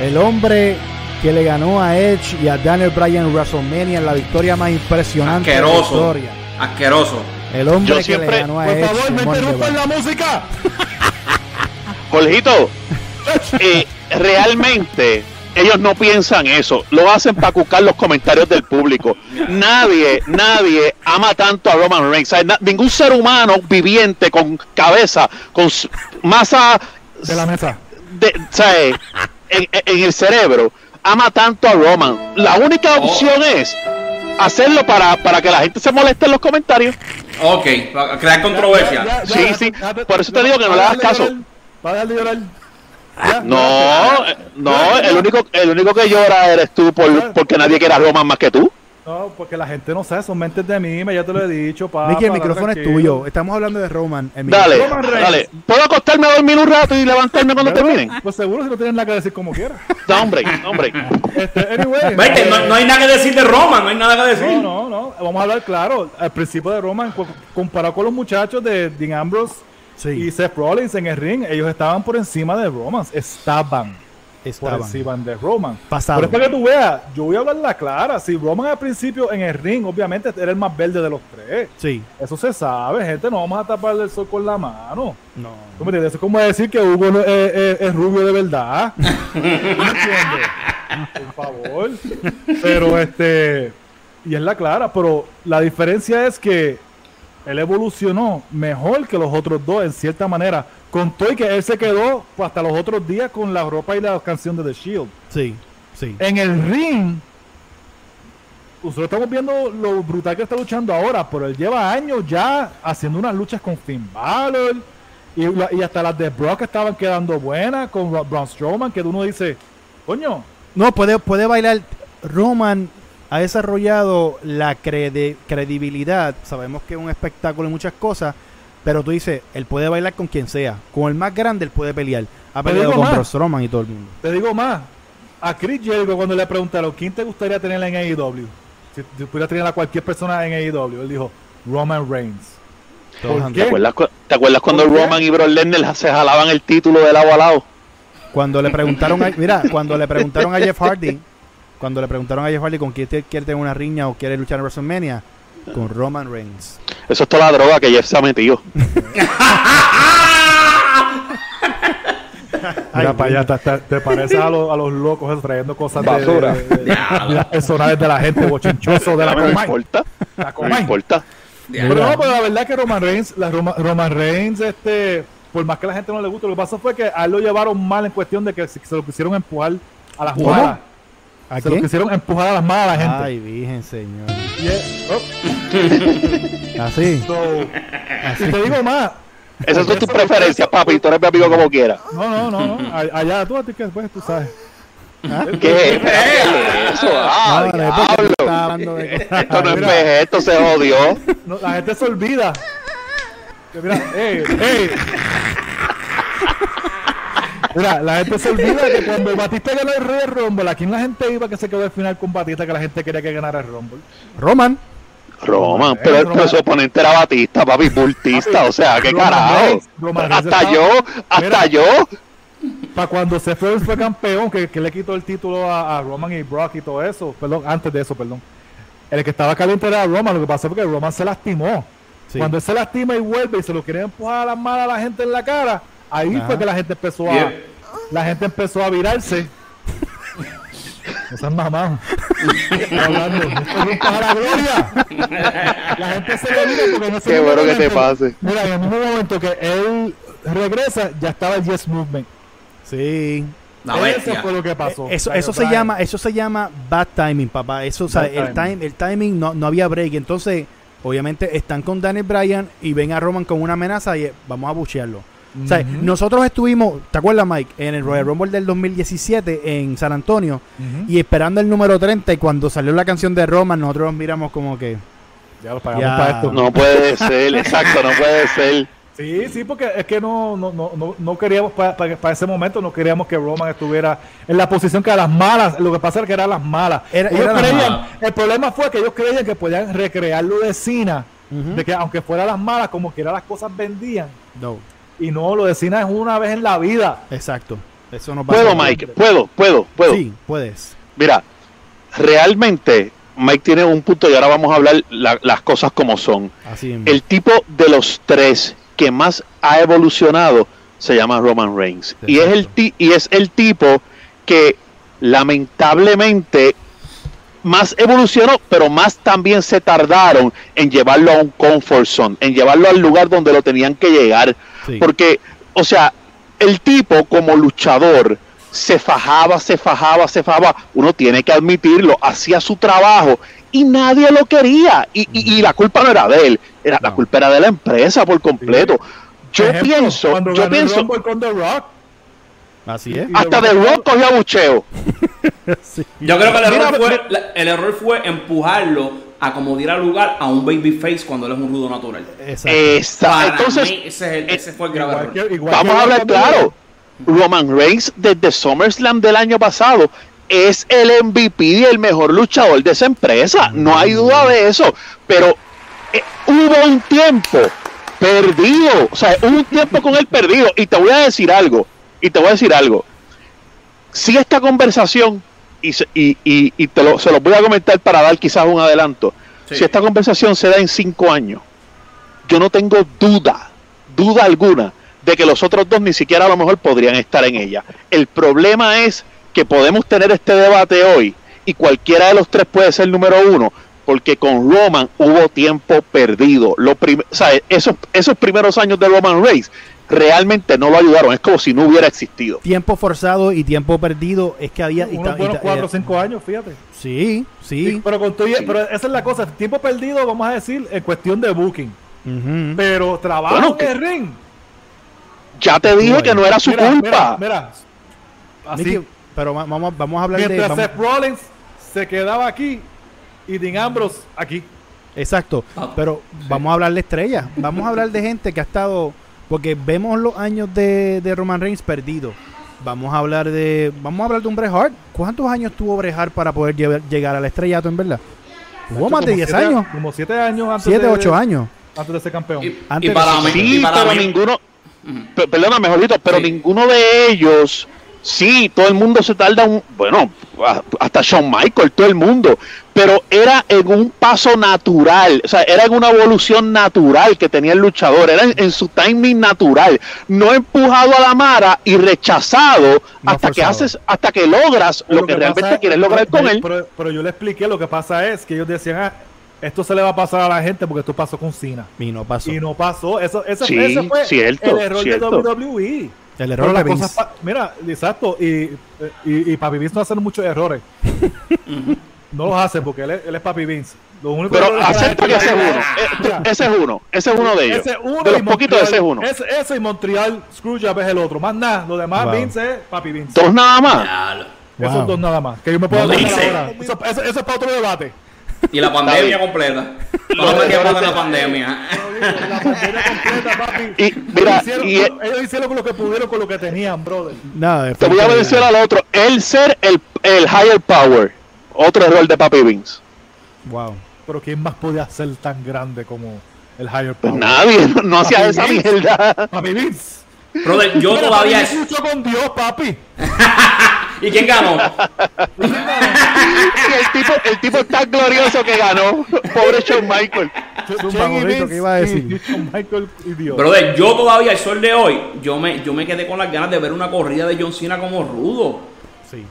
El hombre que le ganó a Edge y a Daniel Bryan en WrestleMania en la victoria más impresionante de la Asqueroso. historia. Asqueroso. El hombre Yo que siempre- le ganó a Por Edge. favor, Money in the interrumpan la música. Jorgito, eh, realmente ellos no piensan eso, lo hacen para buscar los comentarios del público. Nadie, nadie ama tanto a Roman Reigns. O sea, na- ningún ser humano viviente con cabeza, con masa De la mesa. de, o sea, en, en el cerebro, ama tanto a Roman. La única Oh. opción es hacerlo para, para que la gente se moleste en los comentarios. Ok, para crear controversia. Ya, ya, Sí, ya, sí. ya, ya, Por eso te digo que no le hagas caso. llorar, Va a dejar de llorar. Ya, No, ya, eh, no, el único, el único que llora eres tú por, porque nadie quiere a Roman más que tú. No, porque la gente no sabe, son mentes de mí, ya te lo he dicho, papá. Mickey, el micrófono es tuyo. Estamos hablando de Roman. El Dale, Roman dale. ¿Puedo acostarme a dormir un rato y levantarme cuando ¿Verdad? terminen? Pues seguro si no tienes nada que decir como quieras. No, hombre, hombre. Este, anyway. Vete, no, no hay nada que decir de Roma, no hay nada que decir. No, no, no. Vamos a hablar claro. Al principio de Roman, co- comparado con los muchachos de Dean Ambrose Sí. y Seth Rollins en el ring, ellos estaban por encima de Roman. Estaban. por Estaban. encima de Roman. Pasaron. Pero es para que tú veas, yo voy a hablar la clara. Si Roman al principio en el ring, obviamente era el más verde de los tres. Sí. Eso se sabe, gente. No vamos a taparle el sol con la mano. No. ¿Tú me entiendes? Eso es como decir que Hugo no- es, es- es rubio de verdad. ¿Tú me entiendes? Por favor. Pero este. Y es la clara, pero la diferencia es que él evolucionó mejor que los otros dos en cierta manera. Con todo y que él se quedó pues, hasta los otros días con la ropa y la canción de The Shield. Sí. Sí. En el ring, nosotros estamos viendo lo brutal que está luchando ahora, pero él lleva años ya haciendo unas luchas con Finn Balor y, hasta las de Brock estaban quedando buenas con Braun Strowman, que uno dice, coño, No, puede, puede bailar. Roman ha desarrollado la credibilidad. Sabemos que es un espectáculo y muchas cosas. Pero tú dices, él puede bailar con quien sea. Con el más grande él puede pelear. Ha Te peleado digo con más. Braun Strowman y todo el mundo. te digo más, a Chris Jericho cuando le preguntaron, ¿quién te gustaría tener en AEW? Si si pudiera tener a cualquier persona en AEW, él dijo, Roman Reigns. ¿Te acuerdas, cu- te acuerdas cuando. Roman y Brock Lesnar se jalaban el título de lado a lado? Cuando le preguntaron a, mira, cuando le preguntaron a Jeff Hardy, cuando le preguntaron a Jeff Hardy con quién te- quiere tener una riña o quiere luchar en WrestleMania, con Roman Reigns. Eso es toda la droga que Jeff se ha metido. Mira para allá, te, te- te pareces a, los- a los locos trayendo cosas de- Basura. de, de- de las personales de la gente, bochinchoso de la no me importa. La No me importa. Pero no, pero la verdad que Roman Reigns, la Roma- Roman Reigns, este, por más que a la gente no le guste, lo que pasó fue que a él lo llevaron mal en cuestión de que se, se lo quisieron empujar a las ¿Cómo? ¿A Se lo quién? quisieron empujar a las malas a la gente. Ay, virgen, señor. Es- oh, Así. so, y te digo más. Esas son tus Eso- preferencias, papi. Tú eres mi amigo como quieras. No, no, no, no. Allá tú, a ti que después tú sabes. ¿Qué? Espérate, Eso, ah, No, es diablo. de Esto no es. PG, esto se jodió. No, la gente se olvida. Que Mira, ey, ey. Mira, la gente se olvida que cuando Batista ganó el Royal Rumble, ¿a quién la gente iba que se quedó al final con Batista que la gente quería que ganara el Rumble? Roman. Roman, Eh, pero, Roman. pero su oponente era Batista, papi, bultista, o sea, qué Roman carajo. Roman Hasta yo, hasta Mira. yo. Para cuando se fue, fue campeón, que, que le quitó el título a, a Roman y Brock y todo eso. Perdón, antes de eso, perdón. El que estaba caliente era Roman, lo que pasó fue que Roman se lastimó. Sí. Cuando él se lastima y vuelve y se lo quiere empujar a las malas a la gente en la cara, ahí Ajá. fue que la gente empezó a Yeah. la gente empezó a virarse. Esas mamás. hablando. Para la gloria. La gente se le vira porque no se Qué bueno que te pase. Mira, en el mismo momento que él regresa, ya estaba el Yes Movement. Sí. Eso fue lo que pasó. Eso, eso se llama, eso se llama bad timing, papá. Eso, o sea, Bad el timing. time, el timing no, no había break. Entonces, obviamente, están con Daniel Bryan y ven a Roman con una amenaza y eh, vamos a buchearlo. O sea, Ujú. nosotros estuvimos, ¿te acuerdas, Mike? En el Royal Rumble del 2017 en San Antonio y esperando el número 30 y cuando salió la canción de Roman, nosotros nos miramos como que... Ya lo pagamos Ya. para esto. No puede ser, exacto, no puede ser. Sí, sí, porque es que no, no, no, no, no queríamos, para ese momento, no queríamos que Roman estuviera en la posición que a las malas, lo que pasa es que eran las malas. Era- Ellos era las creían- malas. El problema fue que ellos creían que podían recrear lo de Ujú. de que aunque fuera las malas, como quiera las cosas vendían. No, Y no, lo de Cena es una vez en la vida. exacto. Eso no pasa. Puedo, Mike, puedo, puedo, puedo. Sí, puedes. Mira, realmente Mike tiene un punto y ahora vamos a hablar la- las cosas como son. Así mismo. El tipo de los tres que más ha evolucionado se llama Roman Reigns. Y es, el ti- y es el tipo que lamentablemente más evolucionó, pero más también se tardaron en llevarlo a un comfort zone, en llevarlo al lugar donde lo tenían que llegar. Sí. Porque, o sea, el tipo como luchador se fajaba, se fajaba, se fajaba. Uno tiene que admitirlo, hacía su trabajo y nadie lo quería. Y, y- y la culpa no era de él, era, la culpa era de la empresa por completo. Yo ejemplo, pienso, cuando yo pienso, con The Rock, Así es. hasta The de Rock- Rock cogió abucheo. Sí. Yo creo que el error, Mira, fue, la- el error fue empujarlo a como diera lugar a un babyface cuando él es un rudo natural. Exacto. Entonces, mí, ese, es el- ese fue el grave Igual error. que- igual vamos a hablar claro. Roman Reigns desde SummerSlam del año pasado es el MVP y el mejor luchador de esa empresa. No hay duda de eso. Pero eh, hubo un tiempo perdido. O sea, hubo un tiempo con él perdido. Y te voy a decir algo. Y te voy a decir algo. Si esta conversación, y, y, y- y te lo, se los voy a comentar para dar quizás un adelanto, Sí. si esta conversación se da en cinco años, yo no tengo duda, duda alguna, de que los otros dos ni siquiera a lo mejor podrían estar en ella. El problema es que podemos tener este debate hoy y cualquiera de los tres puede ser número uno, porque con Roman hubo tiempo perdido. Lo o sea, esos, esos primeros años de Roman Reigns realmente no lo ayudaron, es como si no hubiera existido. Tiempo forzado y tiempo perdido es que había... y Unos buenos ta- 4 o 5 años, fíjate. Sí, sí. Sí, pero, con todo y- pero esa es la cosa. Tiempo perdido, vamos a decir, en cuestión de booking. Pero trabajo Bueno, en que- el ring. Ya te dije que no era su Mira, culpa. Mira, mira. Así. Mickey, pero va- vamos, vamos a hablar de... mientras Seth Rollins se quedaba aquí y Dean Ambrose aquí. Exacto, Ah, pero vamos a hablar de estrellas, vamos a hablar de gente que ha estado, porque vemos los años de, de Roman Reigns perdidos. Vamos a hablar de, vamos a hablar de un Bret Hart. ¿Cuántos años tuvo Bret Hart para poder llevar- llegar al estrellato en verdad? Tuvo más de Como 10 siete- años, Como 7 años antes 7, de, 8 años. Antes de ser campeón. Y, para de- mí, Sí, y para pero mí- ninguno, perdona, mejorito, pero Sí. ninguno de ellos, sí, todo el mundo se tarda un, bueno, hasta Shawn Michael, todo el mundo, pero era en un paso natural, o sea, era en una evolución natural que tenía el luchador, era en, en su timing natural, no empujado a la mara y rechazado No hasta que haces, hasta que logras lo, que, realmente pasa- quieres lograr pero- con él. Pero, pero yo le expliqué, lo que pasa es que ellos decían, ah, esto se le va a pasar a la gente porque esto pasó con Cena. Y no pasó. Y no pasó. Eso, eso, Sí, ese fue cierto, el error cierto. de WWE. El error de Vince. mira, exacto, y, y, y Papi Vince no hace muchos errores. no los hace porque él es, él es Papi Vince. Lo único Pero errores acepta que ese es uno, ese es uno, ese es uno de ellos, ese uno de los poquitos ese es uno. Ese, ese y Montreal Screwjob es el otro. Más nada, lo demás Wow. Vince es Papi Vince. Dos nada más. Wow. Esos dos nada más. Que yo me puedo No ahora. Eso, eso- eso es para otro debate. Y la pandemia completa. No me la pandemia. La pandemia completa, papi. Y mira, ellos, hicieron, y- ellos hicieron con lo que pudieron con lo que tenían, brother. Nada, Te voy a mencionar al otro. El ser el, el higher power. Otro error de Papi Vince. Wow. Pero ¿quién más podía ser tan grande como el Higher Pues Power? nadie, no, no hacía esa mierda. Papi Vince. Brother, yo Mira, todavía. Luchó con Dios, papi. ¿Y quién ganó? Y el tipo, el tipo es tan glorioso que ganó. Pobre Shawn Michael. ¿qué iba a decir? Michael y Dios. Brother, yo todavía, el sol de hoy, yo me, yo me quedé con las ganas de ver una corrida de John Cena como rudo. sí.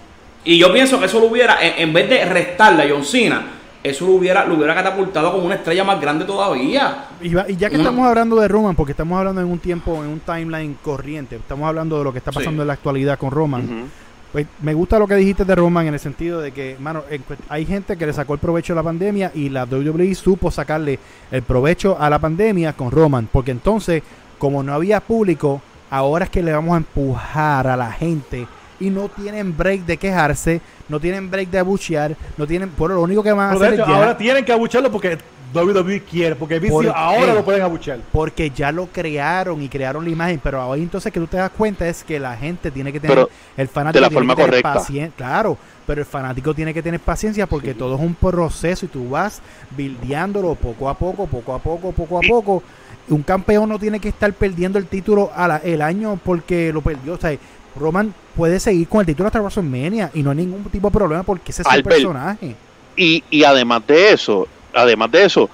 Y yo pienso que eso lo hubiera, en, en vez de restarle a John Cena, eso lo hubiera, lo hubiera catapultado como una estrella más grande todavía. Y, va- y ya que Una- estamos hablando de Roman, porque estamos hablando en un tiempo, en un timeline corriente, estamos hablando de lo que está pasando Sí. en la actualidad con Roman. Pues me gusta lo que dijiste de Roman en el sentido de que, mano, hay gente que le sacó el provecho a la pandemia y la WWE supo sacarle el provecho a la pandemia con Roman, porque entonces, como no había público, ahora es que le vamos a empujar a la gente y no tienen break de quejarse, no tienen break de abuchear, no tienen, por lo único que van a Pero hacer hecho, es ya- ahora tienen que abucharlo porque WWE quiere. Porque ¿Por ahora lo pueden abuchar. porque ya lo crearon y crearon la imagen, pero ahora entonces que tú te das cuenta es que la gente tiene que tener Pero el fanático de la tiene forma que tener correcta. claro, pero el fanático tiene que tener paciencia porque todo es un proceso y tú vas bildeándolo poco a poco, poco a poco, poco a poco. Un campeón no tiene que estar perdiendo el título a la- el año porque lo perdió, o sea, Roman puede seguir con el título hasta WrestleMania y no hay ningún tipo de problema porque ese es Albert, personaje. Y, y además de eso, además de eso,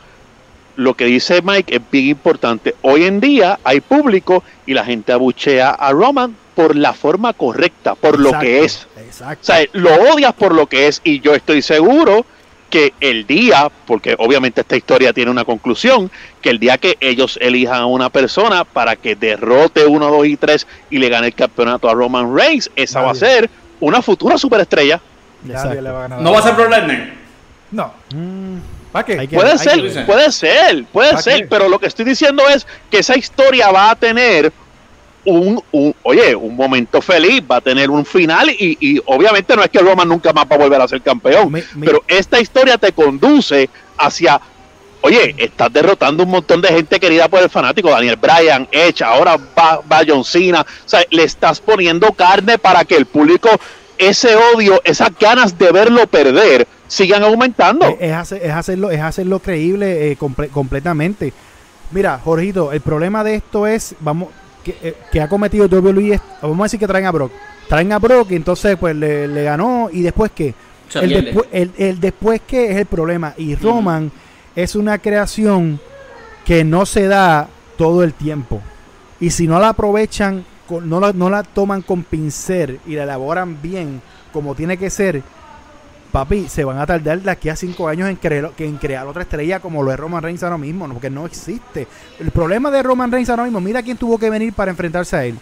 lo que dice Mike es bien importante. Hoy en día hay público y la gente abuchea a Roman por la forma correcta, por lo que es. Exacto. O sea, lo odias por lo que es y yo estoy seguro que el día, porque obviamente esta historia tiene una conclusión, que el día que ellos elijan a una persona para que derrote 1, 2 y 3 y le gane el campeonato a Roman Reigns, esa va a ser una futura superestrella. Nadie le va a ganar. No va a ser Brock Lesnar. No. Mm, ¿Para qué? Que- Puede ser, puede ser, puede ¿Para ser, pero lo que estoy diciendo es que esa historia va a tener un, un- oye, un momento feliz, va a tener un final y, y obviamente no es que Roman nunca más va a volver a ser campeón, pero esta historia te conduce hacia, oye, estás derrotando un montón de gente querida por el fanático, Daniel Bryan, Edge, ahora va, va John Cena, o sea, le estás poniendo carne para que el público, ese odio, esas ganas de verlo perder, sigan aumentando. Es, es hacer- es hacerlo, es hacerlo creíble eh, comple- completamente. Mira, Jorgito, el problema de esto es, vamos, que, eh, que ha cometido WWE, es- vamos a decir que traen a Brock. Traen a Brock y entonces pues le, le ganó y después qué? El, despu- el, el después qué es el problema. Y Roman es una creación que no se da todo el tiempo. Y si no la aprovechan, con- no la, no la toman con pincel y la elaboran bien como tiene que ser, papi, se van a tardar de aquí a cinco años en crear, que en crear otra estrella como lo es Roman Reigns ahora mismo, porque no existe. El problema de Roman Reigns ahora mismo, mira quién tuvo que venir para enfrentarse a él.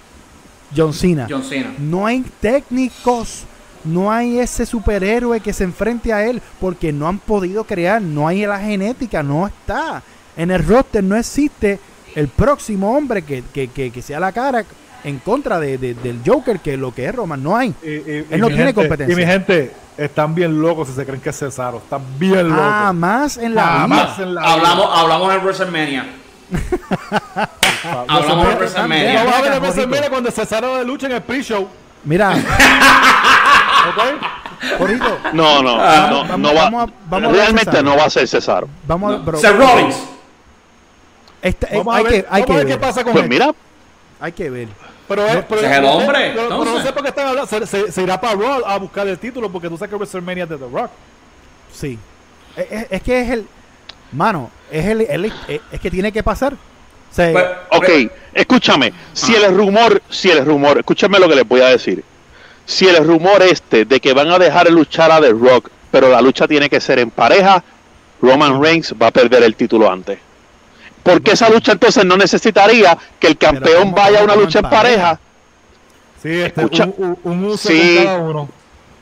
John Cena. John Cena. No hay técnicos, no hay ese superhéroe que se enfrente a él, porque no han podido crear, no hay la genética, no está. En el roster no existe el próximo hombre que, que, que, que sea la cara en contra de, de- del Joker, que lo que es Roman, no hay. Y- y- Él y no tiene gente- competencia. Y mi gente, están bien locos si se creen que es Cesaro. Están bien locos. Jamás en la Jamás. vida. en la Hablamos, hablamos en WrestleMania. Hablamos en WrestleMania. Vamos a ver Jodito. WrestleMania cuando Cesaro de lucha en el pre-show. Mira, ¿Ok? Jorito, No, no, Ah. no, Vamos- no va. vamos a- a realmente Cesaro. no va a ser Cesaro. vamos a bro, Seth Rollins. esta- eh, Vamos a hay, ver, que, hay vamos a que ver qué pasa con Pues él. mira, hay que ver. Pero, es- pero, es el hombre, pero- pero no sé por qué están hablando. Se, se- se irá para Raw a buscar el título porque tú sabes que WrestleMania es de The Rock. Sí. Es, es- es que es el. Mano, es el, el- es, es que tiene que pasar. Sea, Pues, ok, escúchame. Si el rumor, si el rumor, escúchame lo que les voy a decir. Si el rumor este de que van a dejar luchar a The Rock, pero la lucha tiene que ser en pareja, Roman Reigns va a perder el título antes. Porque esa lucha entonces no necesitaría que el campeón ¿cómo vaya a una lucha en pareja. Sí, este, Escucha. un, un- uso Sí. con cada uno.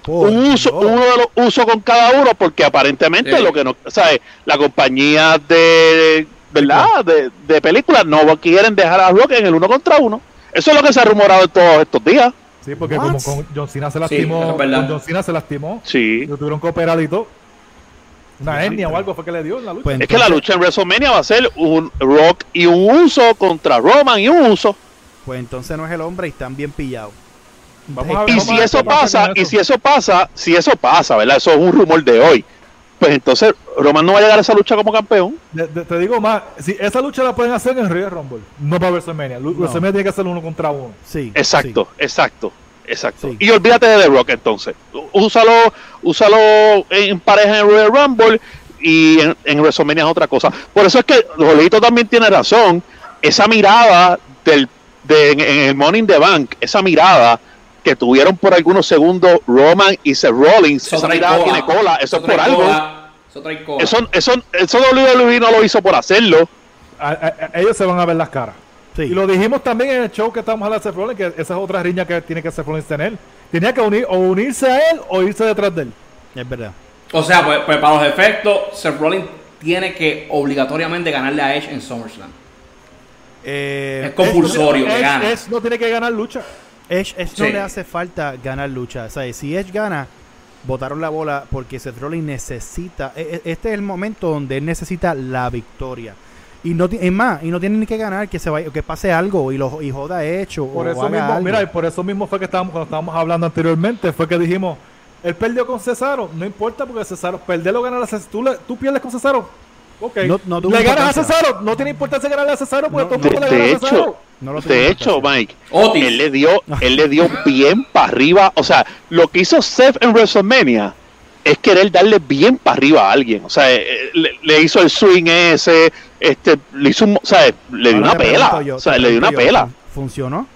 por un uso, Dios. uno de los usos con cada uno, porque aparentemente Sí. lo que no, ¿sabes? La compañía de, ¿verdad? De, de películas no quieren dejar a Rock en el uno contra uno. Eso es lo que se ha rumorado en todos estos días. Sí, porque What? como con John Cena se Sí, lastimó, verdad. con John Cena se lastimó, Sí. lo tuvieron que operar y todo. Una hernia o algo fue que le dio en la lucha. Pues Es que la lucha en WrestleMania va a ser un Rock y un uso contra Roman y un uso. Pues entonces no es el hombre y están bien pillados. Vamos a ver, Y vamos a si ver eso pasa y si eso pasa, si eso pasa, ¿verdad? Eso es un rumor de hoy. Pues entonces Roman no va a llegar a esa lucha como campeón. De- de- te digo más, si esa lucha la pueden hacer en Royal Rumble, no para WrestleMania. No. WrestleMania tiene que ser uno contra uno. Sí. Exacto, exacto, exacto. Sí. Y olvídate de The Rock entonces. Úsalo, úsalo en pareja en Royal Rumble y en, en WrestleMania es otra cosa. Por eso es que Rolito también tiene razón. Esa mirada del, de, en, en el in the Bank, esa mirada que tuvieron por algunos segundos Roman y Seth Rollins, esa mirada cola. tiene cola, eso es por algo. cola. Eso trae cola. Eso, eso, eso WWE no lo hizo por hacerlo. A- a- a- ellos se van a ver las caras. Sí. Y lo dijimos también en el show que estamos hablando de Seth Rollins, que esa es otra riña que tiene que Seth Rollins tener. Tenía que unir, o unirse a él o irse detrás de él. Es verdad. O sea, pues, pues para los efectos, Seth Rollins tiene que obligatoriamente ganarle a Edge en SummerSlam. Eh, Es compulsorio que Edge- gana. Edge no tiene que ganar lucha. Edge, Edge no Sí. le hace falta ganar lucha. O sea, si Edge gana, botaron la bola porque Seth Rollins necesita. e- e- Este es el momento donde él necesita la victoria. Y no es más, y no tiene ni que ganar que se vaya, que pase algo y lo y joda a Edge o, Por o eso haga mismo, algo. mira, y por eso mismo fue que estábamos, cuando estábamos hablando anteriormente, fue que dijimos, él perdió con Cesaro, no importa porque Cesaro, perder o ganar a Cesaro, tú, le- tú pierdes con Cesaro, ok, No- le ganas a. Cesaro, no tiene importancia ganarle a Cesaro porque No, todo el mundo le de gana a Cesaro. hecho, No lo de hecho. Mike, Otis. él le dio, él le dio bien para arriba. O sea, lo que hizo Seth en WrestleMania es querer darle bien para arriba a alguien. O sea, eh, le, le hizo el swing ese, este, le hizo un, o sea, le dio una pela. yo, o sea, le dio una yo, pela. ¿fun- ¿Funcionó?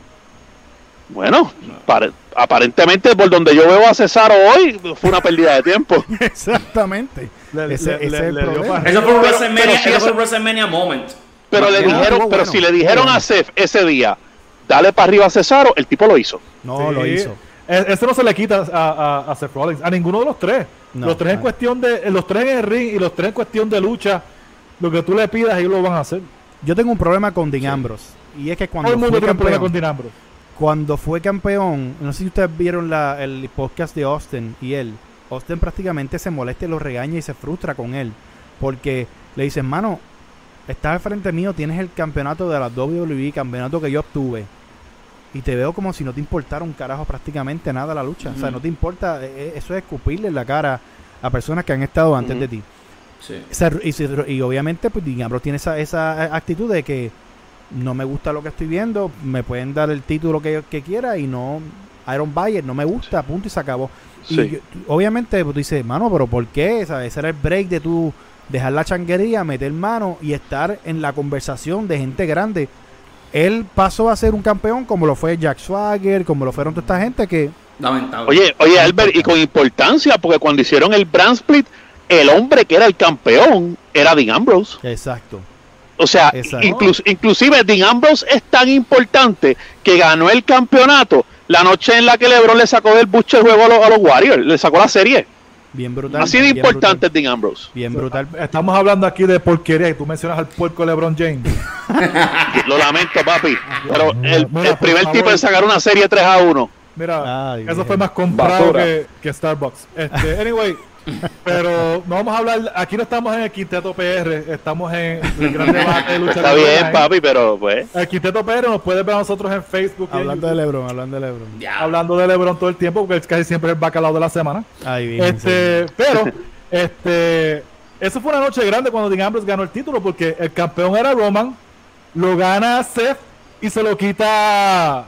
Bueno, pare- aparentemente por donde yo veo a Cesaro hoy fue una pérdida de tiempo. Exactamente. Le- ese le- ese le- es el problema. Eso fue WrestleMania, si eso WrestleMania moment. Pero le dijeron, pero bueno, si le dijeron bueno. a Seth ese día, dale para arriba a Cesaro, el tipo lo hizo. No, Sí. lo hizo. E- Eso no se le quita a, a, a Seth Rollins, a ninguno de los tres. No, los tres en cuestión de, los tres en el ring y los tres en cuestión de lucha, lo que tú le pidas ellos lo van a hacer. Yo tengo un problema con Dean Ambrose. Y es que cuando Todo el mundo fue campeón, con Dean Ambrose. cuando fue campeón, no sé si ustedes vieron la, el podcast de Austin y él. Austin prácticamente se molesta y lo regaña y se frustra con él. Porque le dicen, mano, estás al frente mío, tienes el campeonato de la WWE, campeonato que yo obtuve. Y te veo como si no te importara un carajo prácticamente nada la lucha. O sea, no te importa, eh, eh, eso es escupirle en la cara a personas que han estado antes de ti. Sí. Y, y obviamente, pues Dean Ambrose tiene esa, esa actitud de que no me gusta lo que estoy viendo, me pueden dar el título que, que quiera y no Iron Bayer no me gusta, punto y se acabó. Y Sí. yo- obviamente pues, tú dices, mano, pero ¿por qué? ¿Sabes? Ese era el break de tú dejar la changuería, meter mano y estar en la conversación de gente grande. Él pasó a ser un campeón como lo fue Jack Swagger, como lo fueron toda esta gente que Lamentable. Oye, oye, Albert, y con importancia, porque cuando hicieron el brand split, el hombre que era el campeón era Dean Ambrose. Exacto. O sea, Exacto. inclus- inclusive Dean Ambrose es tan importante que ganó el campeonato la noche en la que LeBron le sacó del buche el juego a los, a los Warriors, le sacó la serie. Bien brutal. Así de importante Dean Ambrose. Bien brutal. Estamos hablando aquí de porquería y tú mencionas al puerco LeBron James. Lo lamento, papi. Pero el, Mira, el por primer tipo en sacar una serie 3 a 1. Mira, Ay, eso bien. fue más comprado que, que Starbucks. Este, anyway, pero no vamos a hablar, aquí no estamos en el Quinteto PR, estamos en el gran debate de lucha Está bien, papi, pero pues. El Quinteto PR nos puedes ver a nosotros en Facebook y en Hablando de LeBron, hablando de LeBron. Ya. hablando de LeBron todo el tiempo, porque casi siempre es el bacalao de la semana. Ay, bien. Este, pero, este, eso fue una noche grande cuando Dean Ambrose ganó el título, porque el campeón era Roman, lo gana Seth y se lo quita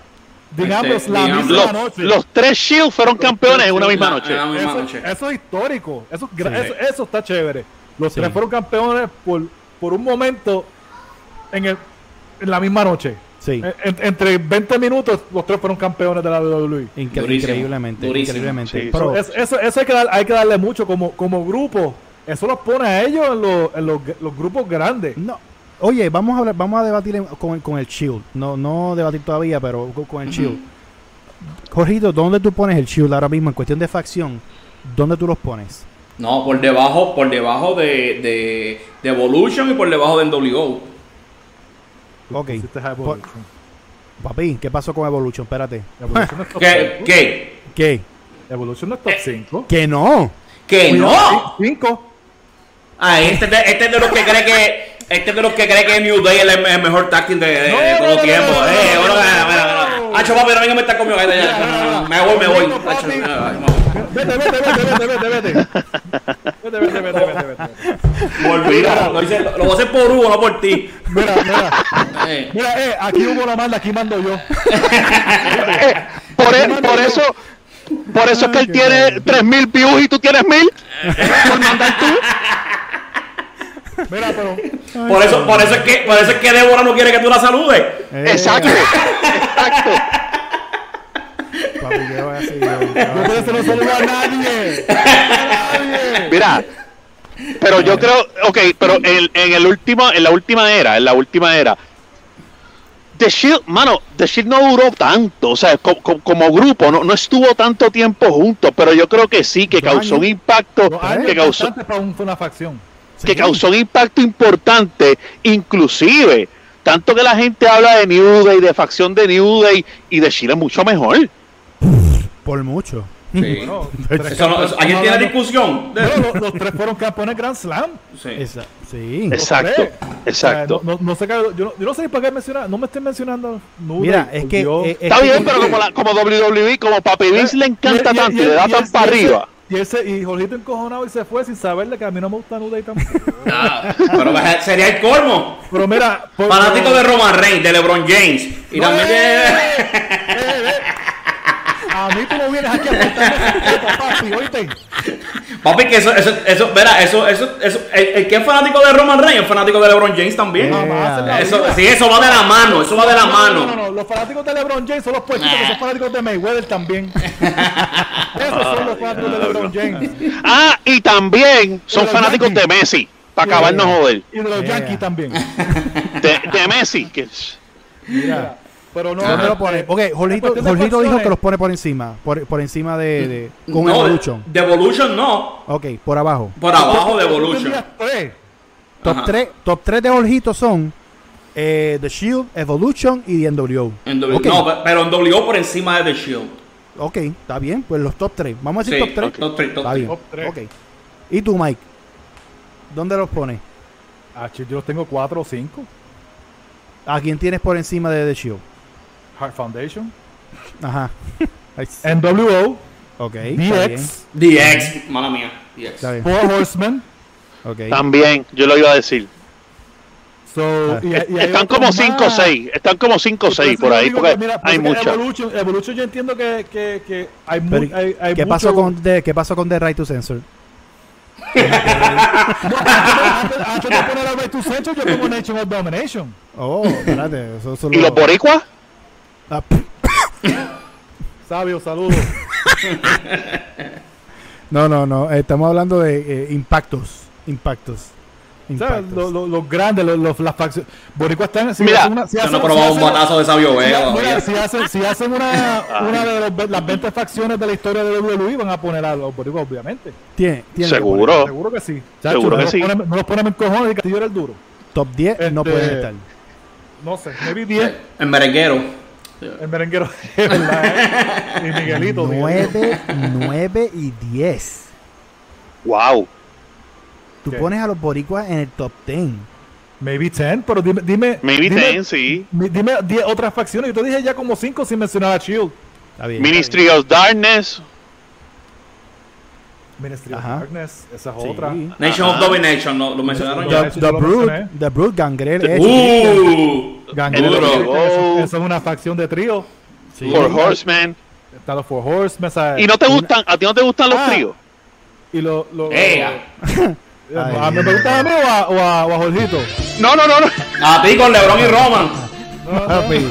Este, Ambrose la misma Los, noche. los tres Shields fueron campeones en una misma La- noche. la misma eso, noche. eso es histórico. Eso, Sí. eso, eso está chévere. Los Sí. tres fueron campeones por, por un momento en, el- en la misma noche. Sí. En- en- entre 20 minutos, los tres fueron campeones de la WWE. Incre- Durísimo, increíblemente, durísimo. increíblemente. Sí, Pero- Eso, eso, eso hay, que dar- hay que darle mucho como, como grupo. Eso los pone a ellos en, los, en los, los grupos grandes. No. Oye, vamos a hablar, vamos a debatir en- con, con el Shield. No, no debatir todavía, pero con, con el Shield. Jorgito, ¿dónde tú pones el Shield ahora mismo en cuestión de facción? ¿Dónde tú los pones? No, por debajo, por debajo de, de, de Evolution y por debajo de NWO. Ok. Por- papi, ¿qué pasó con Evolution? Espérate. Evolution es top ¿Qué? ¿Qué? ¿Qué? Evolution no es top 5. Que no. ¿Que no? 5. Ah, este este es de los que cree que este es de los que cree que New Day es el, el mejor tag team de, de, No, de no, no, eh, bueno, mira, mira. Hacho, papi, no venga a estar conmigo. Me voy, me voy. Vete, vete, vete, vete, vete, vete. Vete, vete, vete, vete, vete. Lo, hice- lo voy a hacer por Hugo, no por ti. Mira, mira. Eh, Mira, eh, aquí hubo la manda, aquí mando yo. Eh, por, e- por eso, por eso es que él tiene 3000 views y tú tienes 1000. Por mandar tú. Mira, pero. por eso, por eso es que, por eso es que Débora no quiere que tú la saludes. Eh, Exacto. Exacto. Papi, ¿qué voy a hacer yo? No puede ser no saludo a nadie. A nadie. Mira, pero yo creo, ok, pero en, en el último, en la última era, en la última era, The Shield, mano, The Shield no duró tanto, o sea, co- co- como, grupo, no, no estuvo tanto tiempo juntos, pero yo creo que sí, que causó años. un impacto, que causó, para un- una facción. Que causó un impacto importante, inclusive, tanto que la gente habla de New Day, de facción de New Day, y Shield es mucho mejor. Por mucho. Sí. Bueno, tres Eso no- eso- ¿Alguien estamos tiene hablando- discusión? de- los, los tres fueron campeones Grand Slam. Sí. Esa- sí. Exacto, exacto. O sea, no, no, no sé qué- yo, no, yo no sé por qué mencionar, no me estén mencionando. Mira, es que. Es Está que- bien, pero como, la, como WWE, como Papi Vince le encanta Y- tanto y, y- le da tan para arriba. Y ese y Jorgito encojonado y se fue sin saberle que a mí no me gusta New Day tampoco. Ah, pero sería el colmo. Pero mira, por- Fanático de Roman Reigns, de LeBron James. Y No, también de. A mí tú no vienes aquí a faltarme papi, oíste. Papi, que eso, eso, eso, verá, eso, eso, eso, el, el que es fanático de Roman Reigns es fanático de LeBron James también. La Eso, sí, eso va de la mano, eso va de la No, mano. No, no, no, los fanáticos de LeBron James son los puestitos que son fanáticos de Mayweather también. Esos son los fanáticos de LeBron James. Ah, y también son fanáticos de Messi, para acabarnos joder. Y de los Yeah. Yankees también. De, de Messi, que es- Mira, pero no. ¿Dónde lo pone? Ok, Jorgito, Jorgito dijo que los pone por encima. Por, por encima de. de con no, Evolution. De Evolution no, Ok, por abajo. por abajo de Evolution. Top Ajá. 3 top tres de Jorgito son eh, The Shield, Evolution y The NWO. En W- Ok. No, pe- pero en W por encima de The Shield. Ok, está bien. Pues los top 3. Vamos a decir Sí, top 3. top tres, top Está tres. bien. Top tres. Ok. ¿Y tú, Mike? ¿Dónde los pones? Ah, yo los tengo cuatro o cinco. ¿A quién tienes por encima de The Shield? Heart Foundation. Ajá. NWO. ok. DX. DX, mala mía. DX. Four Horsemen. También, yo lo iba a decir. So, y- y hay Están como 5 o más. 6, están como 5 o 6 Entonces, por ahí, digo porque mira, hay muchas. Evolution, Evolution yo entiendo que, que, que hay, mu- Pero, hay, hay ¿Qué mucho- pasó con The, qué pasó con The Right to Censor? antes, antes de poner a Right to Censor, yo pongo Nation of Domination. Oh, espérate, eso solo ¿Y los boricuas? Ah. Sabio, saludos. No, no, no, eh, estamos hablando de eh, impactos, impactos. O sea, impactos. los grandes, los, las facciones. Boricua están. Si Mira, hacen una, si Yo hacen, no he probado si un hacen- batazo de Sabio si, Vega mira, si hacen, si hacen una, una de los- las 20 facciones de la historia de WWE, van a poner a los boricuas, obviamente. Tiene, tiene que Seguro. Seguro que sí. Seguro no que los sí. ponen- no los ponen en cojones y Castillo era el duro. top 10, no Este- pueden estar. No sé, maybe 10. El merenguero. El merenguero, es ¿verdad? eh? Y Miguelito. Miguelito. 9, 9 y 10. Wow. Tú ¿Qué? pones a los boricuas en el top 10. Maybe 10, pero dime. dime Maybe dime, 10, sí. Dime 10 otras facciones. Yo te dije ya como 5 sin mencionar a Shield. Está bien. Ministry of Darkness. Ministry of Ajá. Darkness, esa es Sí. otra. Nation Ajá. of Domination, ¿no? lo mencionaron The- ya. The, the lo Brood. The Brood, Gangrel, Uh, Gangrel, Duro. eso, eso es una facción de trío. Sí. Four Horsemen. Está los Four Horsemen. ¿sabes? ¿Y no te gustan? ¿A ti no te gustan los Ah. tríos? Y lo, lo, lo- ¿A mí me gusta a mí o a, o a, o a Jorgito? No, no, no. no. A ti con LeBron y Roman. Papi,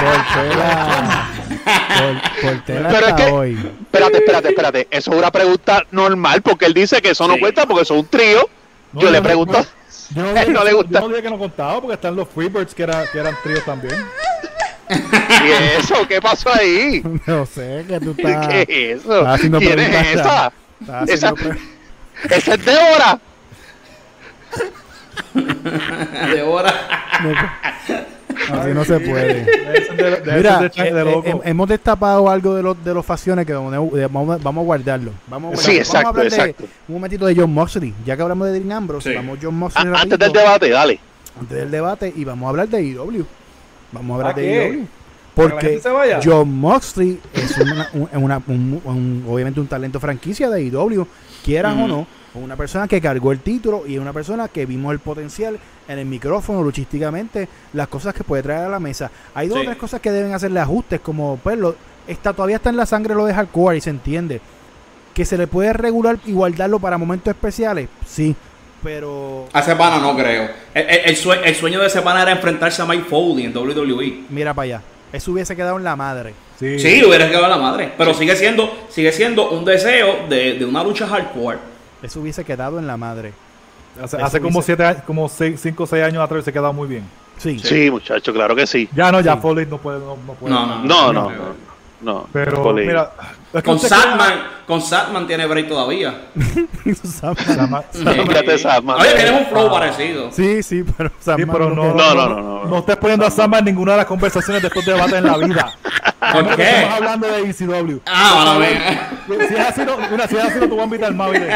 portela, por, portela Pero es que- hoy. Espérate, espérate, espérate. Eso es una pregunta normal porque él dice que eso no Sí. cuenta porque eso es un trío. No, Yo no, le pregunto. no. Yo no, dije No le gusta. yo no dije que no contaba porque están los Freebirds que, era, que eran tríos también. ¿Y eso? ¿Qué pasó ahí? No sé, que tú estás, ¿Qué es eso? ¿Quién es esa? Esa- Esa es Débora. De hora. Así no se puede. De, Mira, de, eh, eh, hemos destapado algo de los de los facciones que vamos, a- vamos, vamos a guardarlo. Vamos a Sí, exacto, vamos a hablar exacto. de un momentito de John Moxley. Ya que hablamos de Dean Ambrose, Sí. vamos John Moxley A- Antes del debate, dale. antes del debate y vamos a hablar de IW. Vamos a hablar ¿A de? IW. ¿Para que la Porque? John Moxley es una, un- una- un- un- obviamente un talento franquicia de IW, quieran o Ujú. no, una persona que cargó el título y es una persona que vimos el potencial en el micrófono, luchísticamente, las cosas que puede traer a la mesa. Hay dos o Sí. tres cosas que deben hacerle ajustes, como pues lo, está, todavía está en la sangre lo de hardcore y se entiende. Que se le puede regular y guardarlo para momentos especiales, sí, pero A ese pana no creo. El, el- el sue- el sueño de ese pana era enfrentarse a Mike Foley en WWE. mira para allá, eso hubiese quedado en la madre. Sí. Sí, hubiera quedado la madre. Pero sigue siendo sigue siendo un deseo de, de una lucha hardcore. Eso hubiese quedado en la madre. Hace, como dice- siete años, como 5 o 6 años atrás se quedado muy bien. Sí, Sí, muchacho, claro que sí. Ya no, ya Sí. Foley no puede. No, no puede. No, no, No, no, no. Pero, Foley. mira, es que Con Satman, con Satman tiene break todavía. Sama- Fíjate, Satman. Oye, tenemos un flow parecido. sí, sí, pero Sí, Sam pero no no, No, no, no, no. No estés poniendo a Sama en ninguna de las conversaciones de estos debates en la vida. ¿Por Estamos qué? hablando de ECW. Ah, bueno. Si es así, no, mira, si es así, no te voy a invitar más, ¿viste?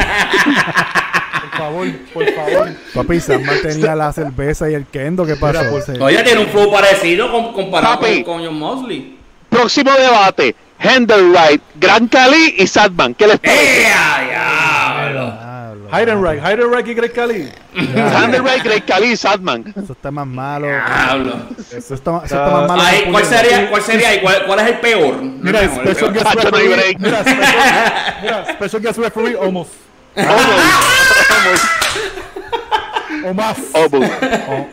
Por favor, por favor. Papi, Samman tenía la cerveza y el kendo, ¿qué Sí. Oye, tiene un flow parecido con, comparado Papi. con, con John Mosley. Próximo debate. Henderwright, Gran Cali y Satman. ¿Qué les parece? ¡Eh, diablo! Diablo, Heidenreich, Heidenreich y Greg Khali. Henderwright, Gran Cali y Satman. Eso está más malo. Diablo. Eso está, eso está más malo. Ay, que ¿cuál sería, cuál sería y cuál, cuál es el peor? No Mira, el special peor. guest no hay referee. break. Mira, special, mira, special guest referee, almost. O más.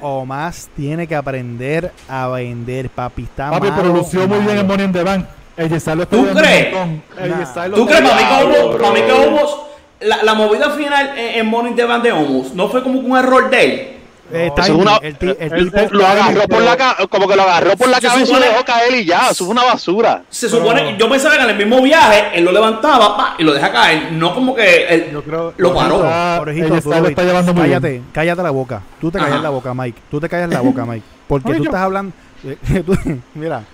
O, o más tiene que aprender a vender, papi. Está Papi, malo, pero lució muy bien en. Money in the Bank. El ¿Tú crees? ¿Tú ¿Tú crees, para mí que hubo, para mí que hubo la, la movida final en, en Money in the Bank de Homos no fue como un error de él? Eh, No, timing, una- el, el el- tipo, el- Lo agarró por la ca- como que lo agarró por la Se cabeza y lo supone- dejó caer y ya. Eso fue una basura. Se supone, yo pensaba que en el mismo viaje él lo levantaba pa, y lo deja caer, no como que él Yo creo- lo paró. Orejito, está- lo está llevando muy cállate, bien. cállate la boca. Tú te callas Ajá. la boca, Mike. Tú te callas la boca, Mike. Porque Ay, tú yo- estás hablando. eh, tú- mira,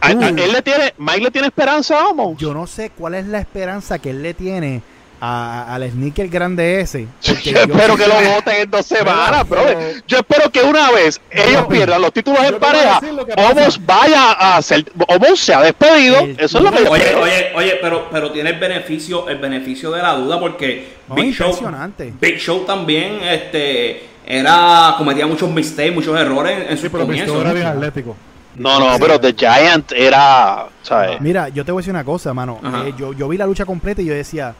A- a- él le tiene, Mike le tiene esperanza a Homos. yo no sé cuál es la esperanza que él le tiene a- al sneaker grande ese. Yo, porque yo- espero que lo voten en dos semanas, Pero- bro. Yo espero que una vez ellos pierdan los títulos en pareja. Homos vaya a ser, Homos se ha despedido. El- Eso es lo que yo Oye, espero. oye, oye, pero, pero tiene el beneficio, el beneficio de la duda porque No, Big Show, impresionante. Big Show también, este, era cometía muchos mistakes, muchos errores en, en Sí, pero comienzos. Mysterio era bien atlético. No, no, pero The Giant era, ¿sabes? Mira, yo te voy a decir una cosa, mano. Eh, yo, yo vi la lucha completa y yo decía,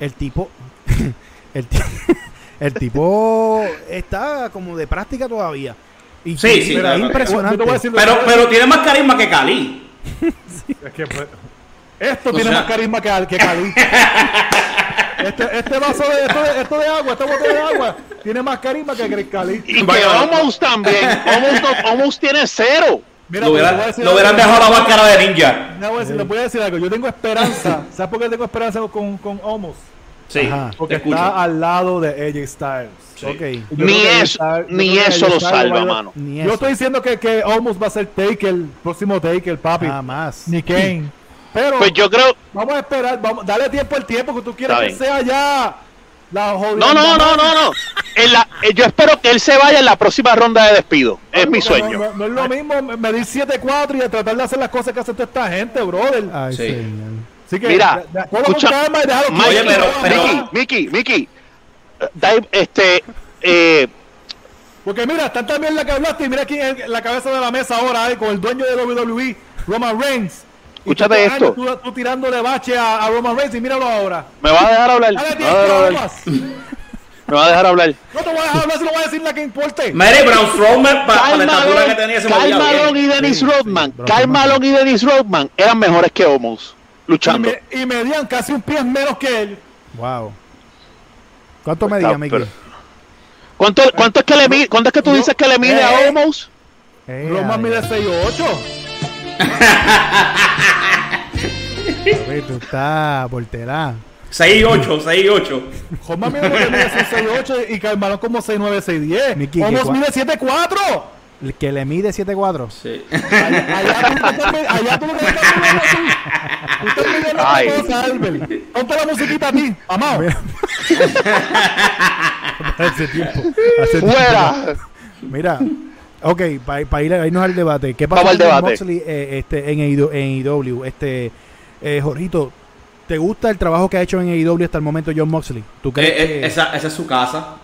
el tipo, el, el tipo está como de práctica todavía. Y Sí, y- sí, pero es impresionante. Pero, pero tiene más carisma que Cali. Es que, pues, esto O tiene sea- más carisma que, que Cali. Este, este vaso de esto, de esto de agua, este bote de agua, tiene más carisma que Cali. Y que también. No- Almost tiene cero. Mira, Lo hubieran, lo hubieran algo. dejado la máscara de ninja. Le voy a decir, le voy a decir algo. Yo tengo esperanza. ¿Sabes por qué tengo esperanza con, con Omos? Sí, Ajá. Porque escucho. está al lado de AJ Styles. Sí. Ok. Yo Ni yo ni eso lo salva, mano. Ni Yo eso. estoy diciendo que, que Omos va a ser Take, el próximo Take, el papi. Jamás. Ni Kane. Pero Pues yo creo. vamos a esperar, vamos, dale tiempo al tiempo que tú quieres Está que sea ya la. No, no, no, no, no. En la- eh, yo espero que él se vaya en la próxima ronda de despido. Es mi sueño. No, no- no es lo mismo medir 7-4 y tratar de hacer las cosas que hace toda esta gente, brother. Ay, Sí. señor. Así que, Mira, cógelo con escucha, calma y Mike, pero- pero- Mickey, Mickey, Mickey. eh, Dave, este. Eh, Porque mira, está también la que hablaste y mira quién es la cabeza de la mesa ahora, eh, con el dueño de WWE, Roman Reigns. Escúchate esto. Tú, tú, tirándole bache a, a, Roman Reigns y míralo ahora. Me va a dejar hablar. Me, va a dejar hablar. me va a dejar hablar. No te voy a dejar hablar, se lo voy a decir la que importe. Mary Brown Strowman, para la estatura que tenía ese Kyle Malone y Dennis Rodman. Kyle Malone y Dennis Rodman eran mejores que Omos luchando. Y, me, medían casi un pie menos que él. Wow. ¿Cuánto pues medía, Miguel? ¿Cuánto, ¿Cuánto, es que le, ¿Cuánto es que tú dices que le mide eh, a Omos? Eh, Roman mide 6 o 8. A tú estás volterá. 6 y 8, 6 y 8. Joma mide 6 y 8 y Carmalón como 6-9, 6-10. Homos mide 7 y 4? El que le mide 7 y 4? Sí. Allá, allá tú lo que estás mirando tú. Usted mide la cosa, Albert. Ponte la musiquita a ti, amado. hace tiempo. Hace tiempo. ¡Fuera! Mira, ok, para ir a irnos al debate. ¿Qué pasa Vamos al debate. Moxley eh, este, en, AEW, en AEW? Este, eh, Jorgito, ¿te gusta el trabajo que ha hecho en AEW hasta el momento John Moxley? ¿Tú crees Eh, eh, que- esa, esa es su casa.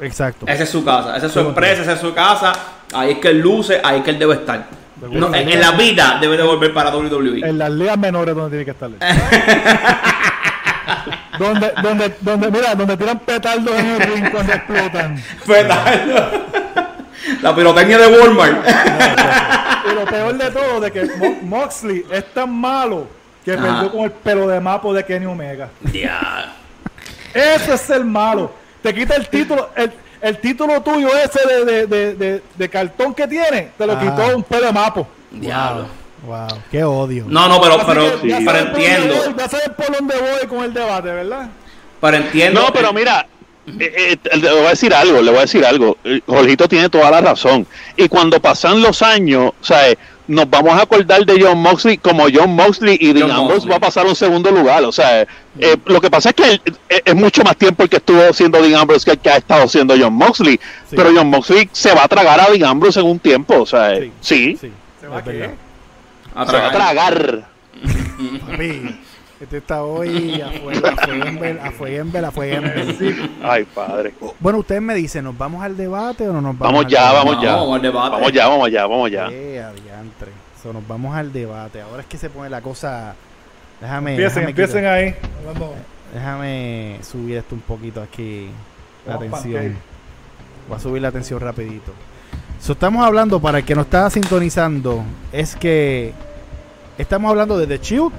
Exacto. Esa es su casa. Esa es su Sí, empresa, esa es su casa. Ahí es que él luce, ahí es que él debe estar. No, en, en la vida debe de volver para WWE. En las ligas menores donde tiene que estar. donde, donde, donde, mira, donde tiran petardos en el ring cuando explotan. Fetal. La pirotecnia de Walmart. Y lo peor de todo, de que Mo- Moxley es tan malo que Ajá. perdió con el pelo de mapo de Kenny Omega. Ya. Ese es el malo. Te quita el título, el, el título tuyo ese de, de, de, de, de cartón que tiene, te lo Ah. quitó un pelo de mapo. Diablo. Wow, qué odio. No, no, pero, Así pero, ya pero entiendo. voy, Ya sabes por dónde voy con el debate, ¿verdad? Pero entiendo. No, pero mira, eh, eh, le voy a decir algo, le voy a decir algo. Eh, Jorgito tiene toda la razón. Y cuando pasan los años, o sea, eh, nos vamos a acordar de John Moxley como John Moxley y Dean John Ambrose Moxley. va a pasar a un segundo lugar. O sea, eh, lo que pasa es que él, eh, es mucho más tiempo el que estuvo siendo Dean Ambrose que el que ha estado siendo John Moxley. Sí. Pero John Moxley se va a tragar a Dean Ambrose en un tiempo. O sea, sí, Sí, ¿Se va a qué? verdad. A se va a tragar. tragar. Papi, este está hoy a fuego, a fueguembel, a fueguembel, a fueguembel. Ay, padre. Bueno, ustedes me dicen, ¿nos vamos al debate o no nos vamos Vamos ya, vamos ya. Vamos al debate. Vamos ya, vamos ya, vamos ya. Eh, adiantre. So, nos vamos al debate. Ahora es que se pone la cosa. Déjame. Empiecen, déjame, empiecen quitar- ahí. Déjame subir esto un poquito aquí. La Vamos, atención. pancake. Voy a subir la atención rapidito. So, estamos hablando, para el que nos está sintonizando, es que estamos hablando de The Shield,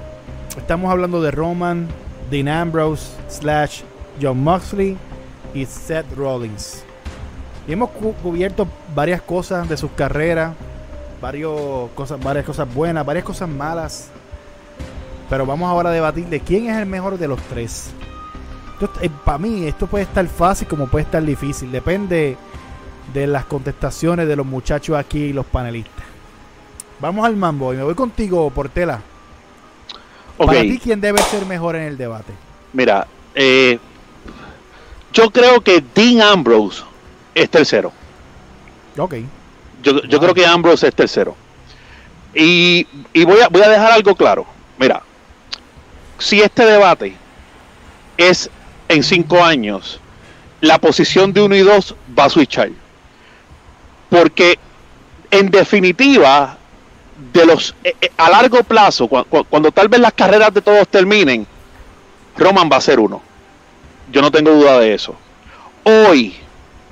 estamos hablando de Roman, Dean Ambrose, slash John Moxley y Seth Rollins. Y hemos cu- cubierto varias cosas de sus carreras, varias cosas buenas, varias cosas malas. Pero vamos ahora a debatir de quién es el mejor de los tres. Para mí esto puede estar fácil como puede estar difícil. Depende de las contestaciones de los muchachos aquí y los panelistas. Vamos al mambo y me voy contigo, Portela. Ok. Para ti, ¿quién debe ser mejor en el debate? Mira, eh, yo creo que Dean Ambrose es tercero. Ok. Yo, yo Wow. creo que Ambrose es tercero. Y, y voy, a, voy a dejar algo claro. Mira, si este debate es en cinco años, la posición de uno y dos va a switchar. Porque en definitiva, de los eh, eh, a largo plazo, cua- cua- cuando tal vez las carreras de todos terminen, Roman va a ser uno. Yo no tengo duda de eso. Hoy,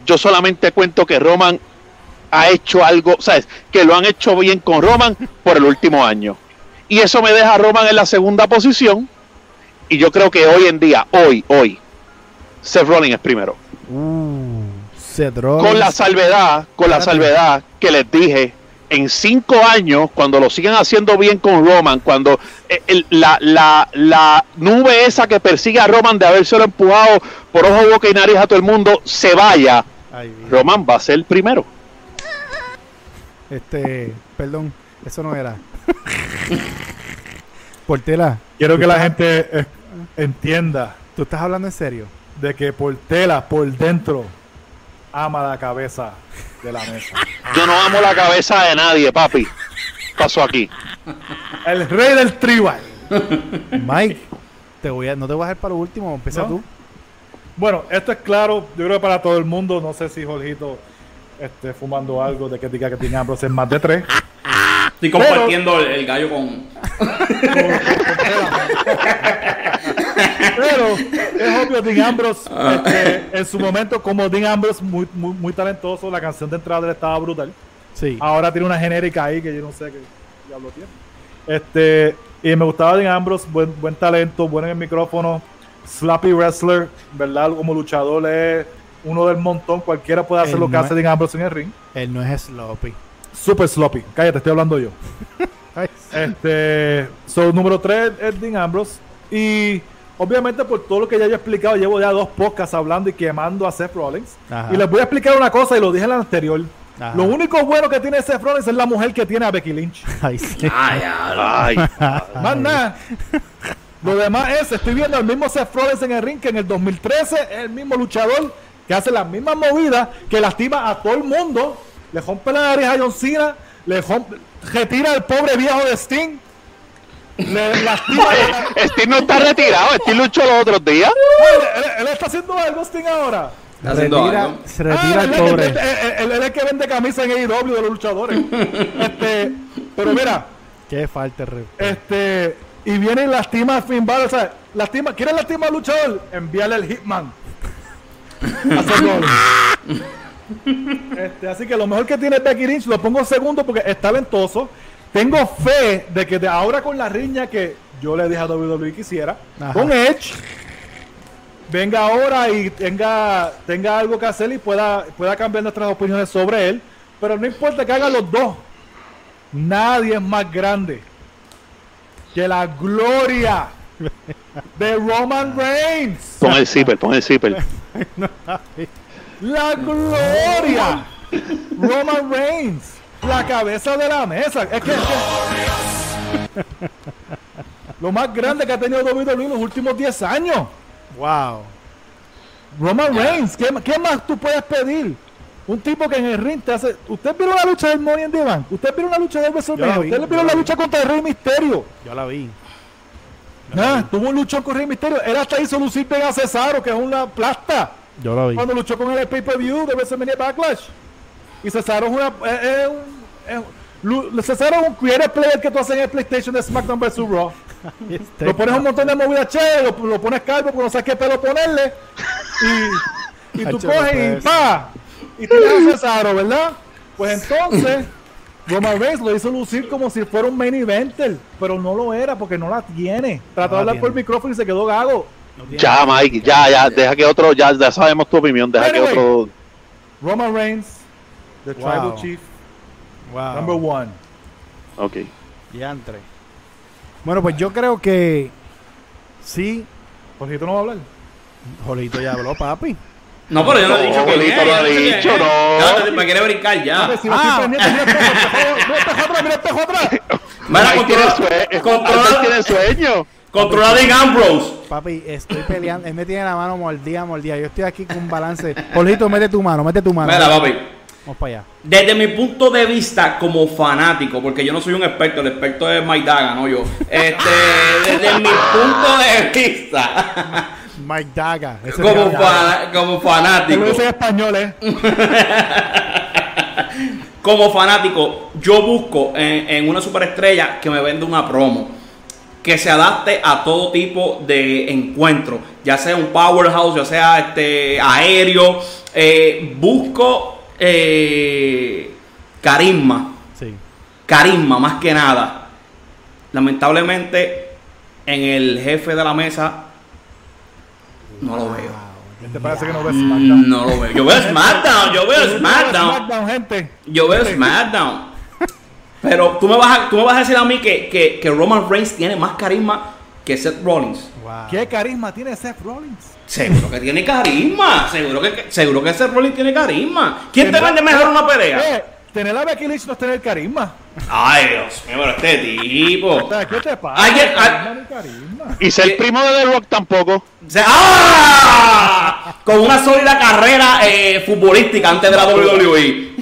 yo solamente cuento que Roman ha hecho algo, ¿sabes? Que lo han hecho bien con Roman por el último año. Y eso me deja a Roman en la segunda posición. Y yo creo que hoy en día, hoy, hoy, Seth Rollins es primero. Uh, Seth Rollins. Con la salvedad, con la salvedad que les dije, en cinco años, cuando lo sigan haciendo bien con Roman, cuando eh, el- la, la, la nube esa que persigue a Roman de habérselo empujado por ojo, boca y nariz a todo el mundo, se vaya, Ay. Roman va a ser el primero. Este, perdón, eso no era. Portela, Quiero que la gente eh, entienda ¿tú estás hablando en serio? de que Portela por dentro ama la cabeza de la mesa. Yo no amo la cabeza de nadie, papi. Pasó aquí. El rey del tribal. Mike, te voy a, no te voy a dejar para lo último, empieza ¿No? tú. Bueno, esto es claro, yo creo que para todo el mundo, no sé si Jorgito esté fumando algo de que diga que tiene Ambrose en más de tres. Estoy compartiendo el, el gallo con. Pero es obvio, Dean Ambrose, este, en su momento, como Dean Ambrose, muy, muy, muy talentoso, la canción de entrada él estaba brutal. Sí. Ahora tiene una genérica ahí que yo no sé qué diablo tiene. Este, y me gustaba Dean Ambrose, buen, buen talento, bueno en el micrófono, slappy wrestler, ¿verdad? Como luchador es uno del montón, cualquiera puede hacer Él lo que no hace es- Dean Ambrose en el ring. Él no es sloppy. Super sloppy, cállate, estoy hablando yo. Este, so, número 3 es Dean Ambrose. Y obviamente por todo lo que ya yo he explicado, llevo ya dos podcasts hablando y quemando a Seth Rollins. Ajá. Y les voy a explicar una cosa, y lo dije en la anterior. Ajá. Lo único bueno que tiene Seth Rollins es la mujer que tiene a Becky Lynch. Ay, sí. Ay, ya. Ay, Más nada. Lo demás es, estoy viendo al mismo Seth Rollins en el ring que en el 2013 es el mismo luchador que hace las mismas movidas, que lastima a todo el mundo, le rompe la nariz a John Cena, le rompe- retira al pobre viejo de Sting, le lastima... Steve no está retirado. Steve luchó los otros días. él, él- él está haciendo algo Sting ahora. Haciendo Retira, algo. se retira Ah, el él, es el que pobre. vende- él- él es el que vende camisas en AEW de los luchadores. este, pero mira, Qué falta respeto. Este, y viene y lastima a Finn Balor. O sea, lastima, ¿quieres lastimar al luchador? Envíale el Hitman. Este, así que lo mejor que tiene Becky Lynch lo pongo segundo porque es talentoso. Tengo fe de que de ahora con la riña que yo le dije a WWE que hiciera, Ajá. con Edge, venga ahora y tenga, tenga algo que hacer y pueda, pueda cambiar nuestras opiniones sobre él. Pero no importa que hagan los dos. Nadie es más grande que la gloria de Roman Reigns. Pon el zipper, pon el zipper. La gloria. Roman Reigns. La cabeza de la mesa. Es que, es que- lo más grande que ha tenido WWE en los últimos 10 años. Wow. Roman Reigns. ¿Qué, qué más tú puedes pedir? Un tipo que en el ring te hace. ¿Usted vio la lucha del Money the Bank? ¿Usted vio una lucha la WrestleMania? ¿Usted yo vio la lucha contra el Rey Misterio? Yo la vi. Ah, tuvo un luchón con Rey Misterio. Él hasta hizo lucir bien a Cesaro, que es una plasta. Yo la vi. Cuando luchó con el pay-per-view de WrestleMania Backlash. Y Cesaro es una. Es, un, es- Cesaro es un creative player que tú haces en el PlayStation de SmackDown vs. Raw. Lo pones un montón de movidas chéveres, lo, lo pones calvo porque no sabes qué pelo ponerle. Y, y tú coges y pa. Y tienes a Cesaro, ¿verdad? Pues entonces, Roman Reigns lo hizo lucir como si fuera un main eventer, pero no lo era porque no la tiene. Trató No de la hablar por el micrófono y se quedó gago. No Ya, Mike, ya, ya, deja que otro, ya, ya sabemos tu opinión, deja que otro. Roman Reigns, the Wow. Tribal Chief, Wow. number one. Ok. Diantre. Bueno, pues yo creo que sí. Jorgito no va a hablar. Jolito ya habló, papi. No, pero yo no he No, dicho que lo ha dicho, no. Me quiere brincar ya. Si Ah. estoy pendiente, mira el espejo, mira mira. Mira, tiene controla, sueño. controla, Albert tiene sueño. controla a Dean Ambrose. Papi, estoy peleando. Él me tiene la mano mordida, mordida. Yo estoy aquí con un balance. Jolito, mete tu mano, mete tu mano. Mira, papi. Vamos para allá. Desde mi punto de vista como fanático, porque yo no soy un experto, el experto es Mike Daga, no yo. Este, desde mi punto de vista, Mike Daga. ese como, como fanático. lo dice en español, ¿eh? como fanático, yo busco en, en una superestrella que me venda una promo. Que se adapte a todo tipo de encuentro. Ya sea un powerhouse, ya sea este aéreo. Eh, busco eh, carisma. Sí. Carisma más que nada. Lamentablemente, en el jefe de la mesa, no lo veo. ¿Te parece que no ves SmackDown? No lo veo. Yo veo SmackDown, yo veo SmackDown. SmackDown, gente. Yo veo SmackDown. Pero tú me vas a, tú me vas a decir a mí que, que, que Roman Reigns tiene más carisma que Seth Rollins. Wow. ¿Qué carisma tiene Seth Rollins? Seguro que tiene carisma. Seguro que, seguro que Seth Rollins tiene carisma. ¿Quién te vende mejor una pelea? Eh, tener a Becky Lynch no es tener carisma. Ay, Dios mío, pero este tipo. ¿Qué te pasa? Alguien- carisma. Y ser ¿Qué? primo de The Rock tampoco. Se- ¡Ah! Con una sólida carrera eh, futbolística antes de la. WWE.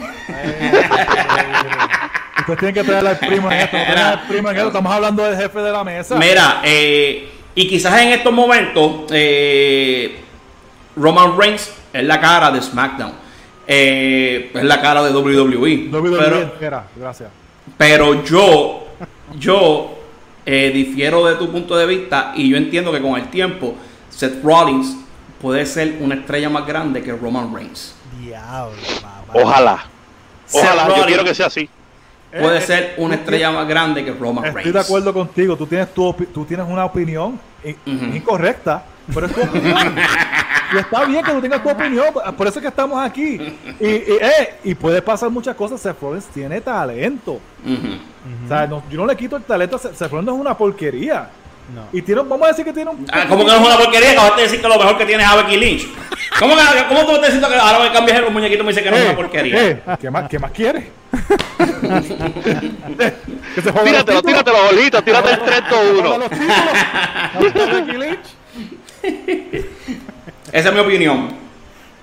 Ustedes tienen que traer al primo en esto. No al primo en esto. Estamos hablando del jefe de la mesa. Mira, eh, y quizás en estos momentos eh, Roman Reigns es la cara de SmackDown. Eh, es la cara de WWE. WWE pero. Gracias. pero yo, yo eh, difiero de tu punto de vista y yo entiendo que con el tiempo Seth Rollins puede ser una estrella más grande que Roman Reigns. Diablo, papá. Ojalá. Seth Ojalá, yo Rollins quiero que sea así. Puede Eh, ser una tú estrella más grande que Roman Estoy Reigns. de acuerdo contigo. Tú tienes, tu tú tienes una opinión incorrecta, pero es tu opinión. y está bien que tú tengas tu opinión. Por eso es que estamos aquí. Y, y, eh, y puede pasar muchas cosas. Seth Rollins tiene talento. Ujú. O sea, no- yo no le quito el talento. Seth Seth Rollins no es una porquería. No. Y tiene, vamos a decir que tiene un. Ah, ¿Cómo que no es una porquería? Acabaste de decir que lo mejor que tiene es a Becky Lynch. ¿Cómo, que, ¿Cómo tú estás diciendo que ahora me cambias el muñequito y me dice que no es una porquería? eh, ¿qué, más, ¿Qué más quieres? que se Tíratelo, tíratelo, bolito, tírate el 3 Se jodan 1 los títulos. ¿No viste a Becky Lynch? Esa es mi opinión.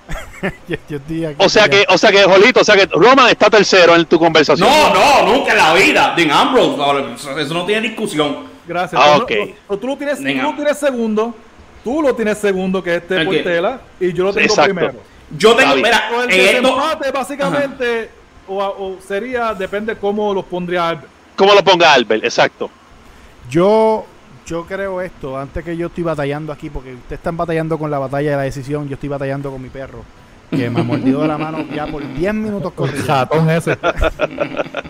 Yo- yo O sea que, o sea que, Jolito, o sea que Roman está tercero en tu conversación. No, no, nunca en la vida. Dean Ambrose, no, eso, no tiene discusión. Gracias. Ah, Pero ok. no- no- pero tú lo tienes, tú lo tienes segundo. Tú lo tienes segundo, que es este. Portela. Y yo lo tengo Exacto. primero. Yo tengo, mira, el esto, desempate, básicamente, o, o sería, depende cómo los pondría Albert. ¿Cómo lo ponga Albert? Exacto. Yo, yo creo esto, antes que yo estoy batallando aquí, porque ustedes están batallando con la batalla de la decisión, yo estoy batallando con mi perro, que me ha mordido de la mano ya por 10 minutos corridos. ese.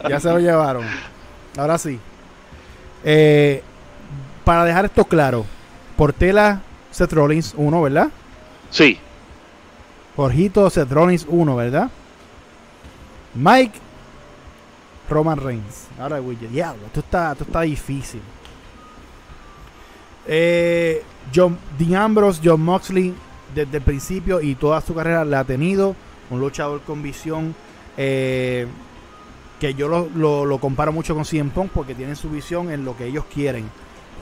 Ya se lo llevaron. Ahora sí. Eh, para dejar esto claro, Portela, Seth Rollins 1, ¿verdad? Sí. Jorgito, Seth Rollins 1, ¿verdad? Mike, Roman Reigns. Ahora, güey, diablo, esto está, esto está difícil. Eh, John, Dean Ambrose, John Moxley, desde el principio y toda su carrera la ha tenido. Un luchador con visión. eh, que yo lo, lo- lo comparo mucho con CM Punk porque tienen su visión en lo que ellos quieren.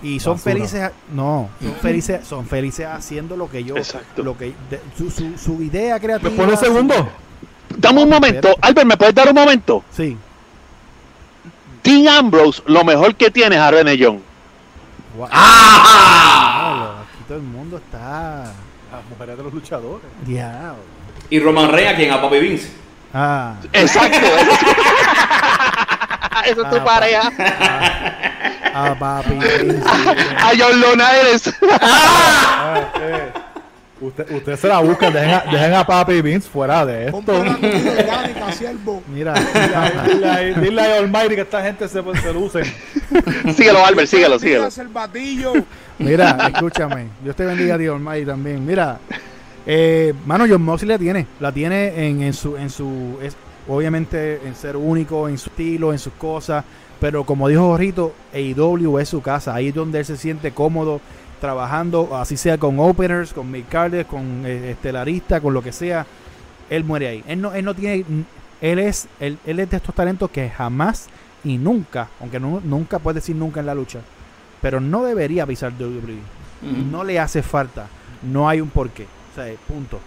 Y son Basura. felices. No, son felices, son felices haciendo lo que ellos. Exacto. Lo que, de- su, su, su idea ¿Me creativa. pone segundo? Dame un momento. Albert, ¿me puedes dar un momento? Sí. Dean Ambrose, lo mejor que tiene es a René Young. ¡Ah! Diablo, aquí todo el mundo está. Las mujeres de los luchadores. Diablo. Y Roman Reigns, ¿a quién? A Bobby Vince. Ah. Exacto. Esa es tu Ah, pareja. Ah, papi. A John Lonares. Ah, eh. Usted, usted se la buscan, dejen a, dejen a Papi Vince fuera de esto. Orgánica, siervo. Mira. Dile dile a Almighty que esta gente se, se lucen. síguelo, Albert, síguelo, síguelo. Mira, escúchame. Dios te bendiga, Dios Almighty también. Mira, eh, mano, John Moxley la tiene. La tiene en, en su, en su, es, obviamente en ser único, en su estilo, en sus cosas. Pero como dijo Jorrito, AEW es su casa. Ahí es donde él se siente cómodo trabajando, así sea con openers, con mid carders, con eh, estelarista, con lo que sea. Él muere ahí. Él no, él no tiene, él es, él, él es de estos talentos que jamás y nunca, aunque nu- nunca puede decir nunca en la lucha, pero no debería pisar WWE. No le hace falta. No hay un porqué. O sea, punto.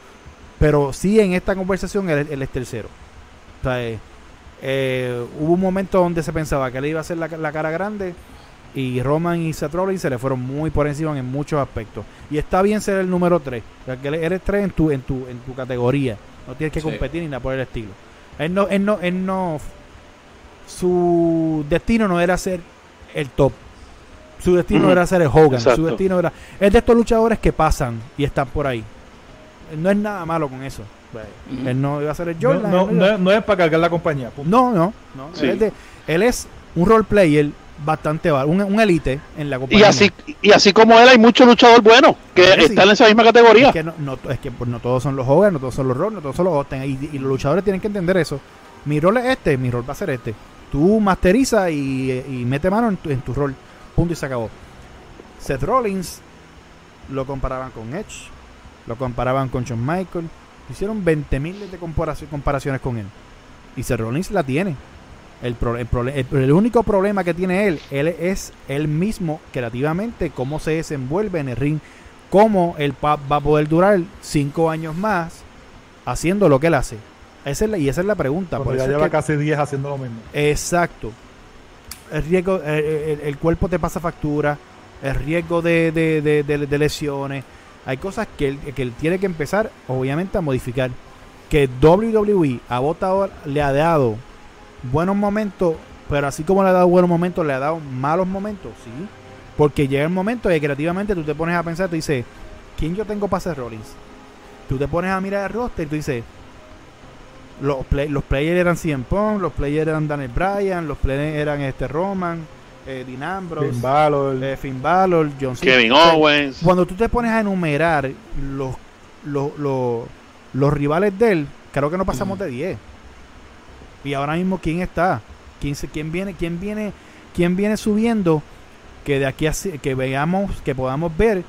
Pero sí en esta conversación él, él es tercero. O sea, eh, eh, hubo un momento donde se pensaba que él iba a hacer la, la cara grande Y Roman y Seth Rollins se le fueron muy por encima en muchos aspectos. Y está bien ser el número 3. Que eres 3 en tu, en tu, en tu categoría. No tienes que Sí. competir ni nada por el estilo. Él no, él no, él no. Su destino no era ser el top. Su destino era ser el Hogan. Su Exacto. destino era. Es de estos luchadores que pasan y están por ahí. No es nada malo con eso. Él no iba a ser el No, Jordan. no, no no es para cargar la compañía. punto. no, no, no. Sí. Él, es de- él es un role player bastante un, un elite en la Y compañía. así, y así como él, hay muchos luchadores buenos que Sí, sí. están en esa misma categoría. Es que, no, no- es que pues, no todos son los Hogan, no todos son los Roll, no todos son los Austin. Y, y los luchadores tienen que entender eso. Mi rol es este, mi rol va a ser este. Tú masteriza y, y mete mano en tu, en tu rol. Punto y se acabó. Seth Rollins lo comparaban con Edge, lo comparaban con Shawn Michael. Hicieron 20.000 de comparaci- comparaciones con él. Y Seth Rollins la tiene. El, pro- el prole- el- el único problema que tiene él, él es él mismo creativamente, cómo se desenvuelve en el ring, cómo él pa- va a poder durar cinco años más haciendo lo que él hace. Esa es la- y esa es la pregunta. Cuando por ya lleva que- casi 10 haciendo lo mismo. Exacto. El riesgo, eh, el, el cuerpo te pasa factura, el riesgo de, de- de- lesiones. Hay cosas que él, que él tiene que empezar, obviamente, a modificar. Que WWE a votado le ha dado buenos momentos, pero así como le ha dado buenos momentos, le ha dado malos momentos, sí. Porque llega el momento que creativamente tú te pones a pensar, tú dices, ¿quién yo tengo para hacer Rollins? Tú te pones a mirar el roster y tú dices, los, play- los players eran CM Punk, los players eran Daniel Bryan, los players eran este Roman, eh, Dean Ambrose, Finn Balor, eh, Finn Balor, John Cena. Kevin Owens. Cuando tú te pones a enumerar los, los, los, los rivales de él, creo que no pasamos de 10. Y ahora mismo, ¿quién está? ¿Quién, quién, viene, quién, viene, ¿Quién viene subiendo? Que de aquí a que veamos, que podamos ver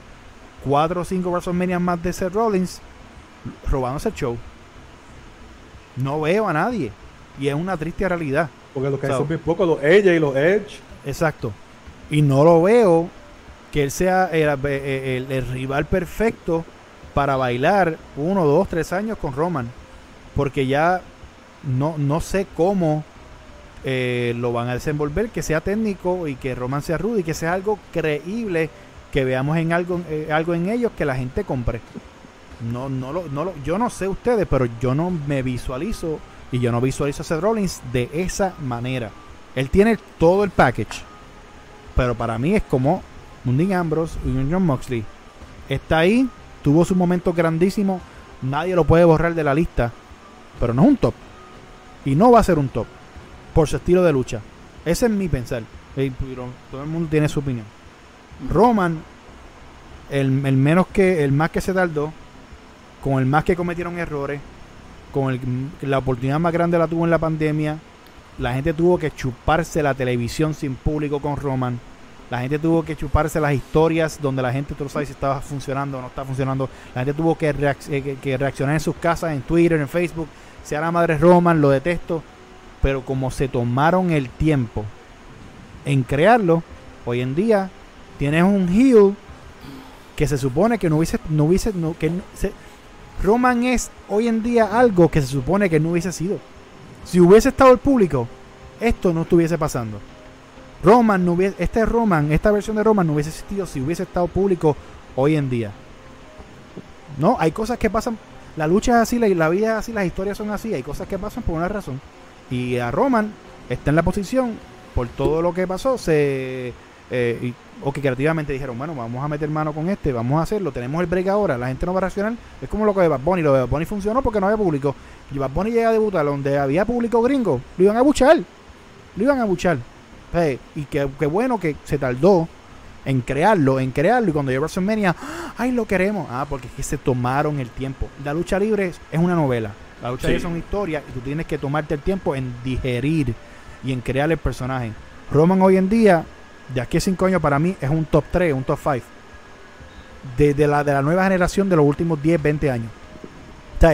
cuatro o cinco WrestleMania más de Seth Rollins robándose el show. No veo a nadie. Y es una triste realidad. porque los que hay so- son bien pocos, los AJ y los Edge. Exacto. Y no lo veo que él sea el, el- el rival perfecto para bailar uno, dos, tres años con Roman. Porque ya no, no sé cómo eh, lo van a desenvolver, que sea técnico y que Roman sea rudo y que sea algo creíble, que veamos en algo, eh, algo en ellos que la gente compre. No, no lo, no lo, yo no sé ustedes, pero yo no me visualizo y yo no visualizo a Seth Rollins de esa manera. Él tiene todo el package. Pero para mí es como un Ambrose y un John Moxley. Está ahí, tuvo su momento grandísimo. Nadie lo puede borrar de la lista. Pero no es un top. Y no va a ser un top. Por su estilo de lucha. Ese es mi pensar. Eh, Todo el mundo tiene su opinión. Roman, el, el menos que, el más que se tardó, con el más que cometieron errores, con el- la oportunidad más grande la tuvo en la pandemia, la gente tuvo que chuparse la televisión sin público con Roman. La gente tuvo que chuparse las historias donde la gente, tú no sabes si estaba funcionando o no está funcionando. La gente tuvo eh, que- que reaccionar en sus casas, en Twitter, en Facebook. Sea la madre Roman, lo detesto. Pero como se tomaron el tiempo en crearlo, hoy en día tienes un heel que se supone que no hubiese, no hubiese, que Roman es hoy en día algo que se supone que no hubiese sido. Si hubiese estado el público, esto no estuviese pasando. Roman no hubiese, este Roman, esta versión de Roman no hubiese existido si hubiese estado público hoy en día. No, hay cosas que pasan, la lucha es así, la, vida es así, las historias son así, hay cosas que pasan por una razón. Y a Roman está en la posición por todo lo que pasó, se eh, y- o que creativamente dijeron, bueno, vamos a meter mano con este, vamos a hacerlo, tenemos el break ahora, la gente no va a reaccionar. Es como lo que de Bad Bunny, lo de Bad Bunny funcionó porque no había público. Y Bad Bunny llega a debutar donde había público gringo, lo iban a buchar, lo iban a buchar. Y qué qué bueno que se tardó en crearlo, en crearlo. Y cuando llegó WrestleMania, ¡ay, lo queremos! Ah, porque es que se tomaron el tiempo. La lucha libre es, es una novela. La lucha Sí. libre es una historia y tú tienes que tomarte el tiempo en digerir y en crear el personaje. Roman hoy en día, de aquí a 5 años, para mí es un top 3, un top 5. De, de la, de la nueva generación de los últimos 10, 20 años. O sea,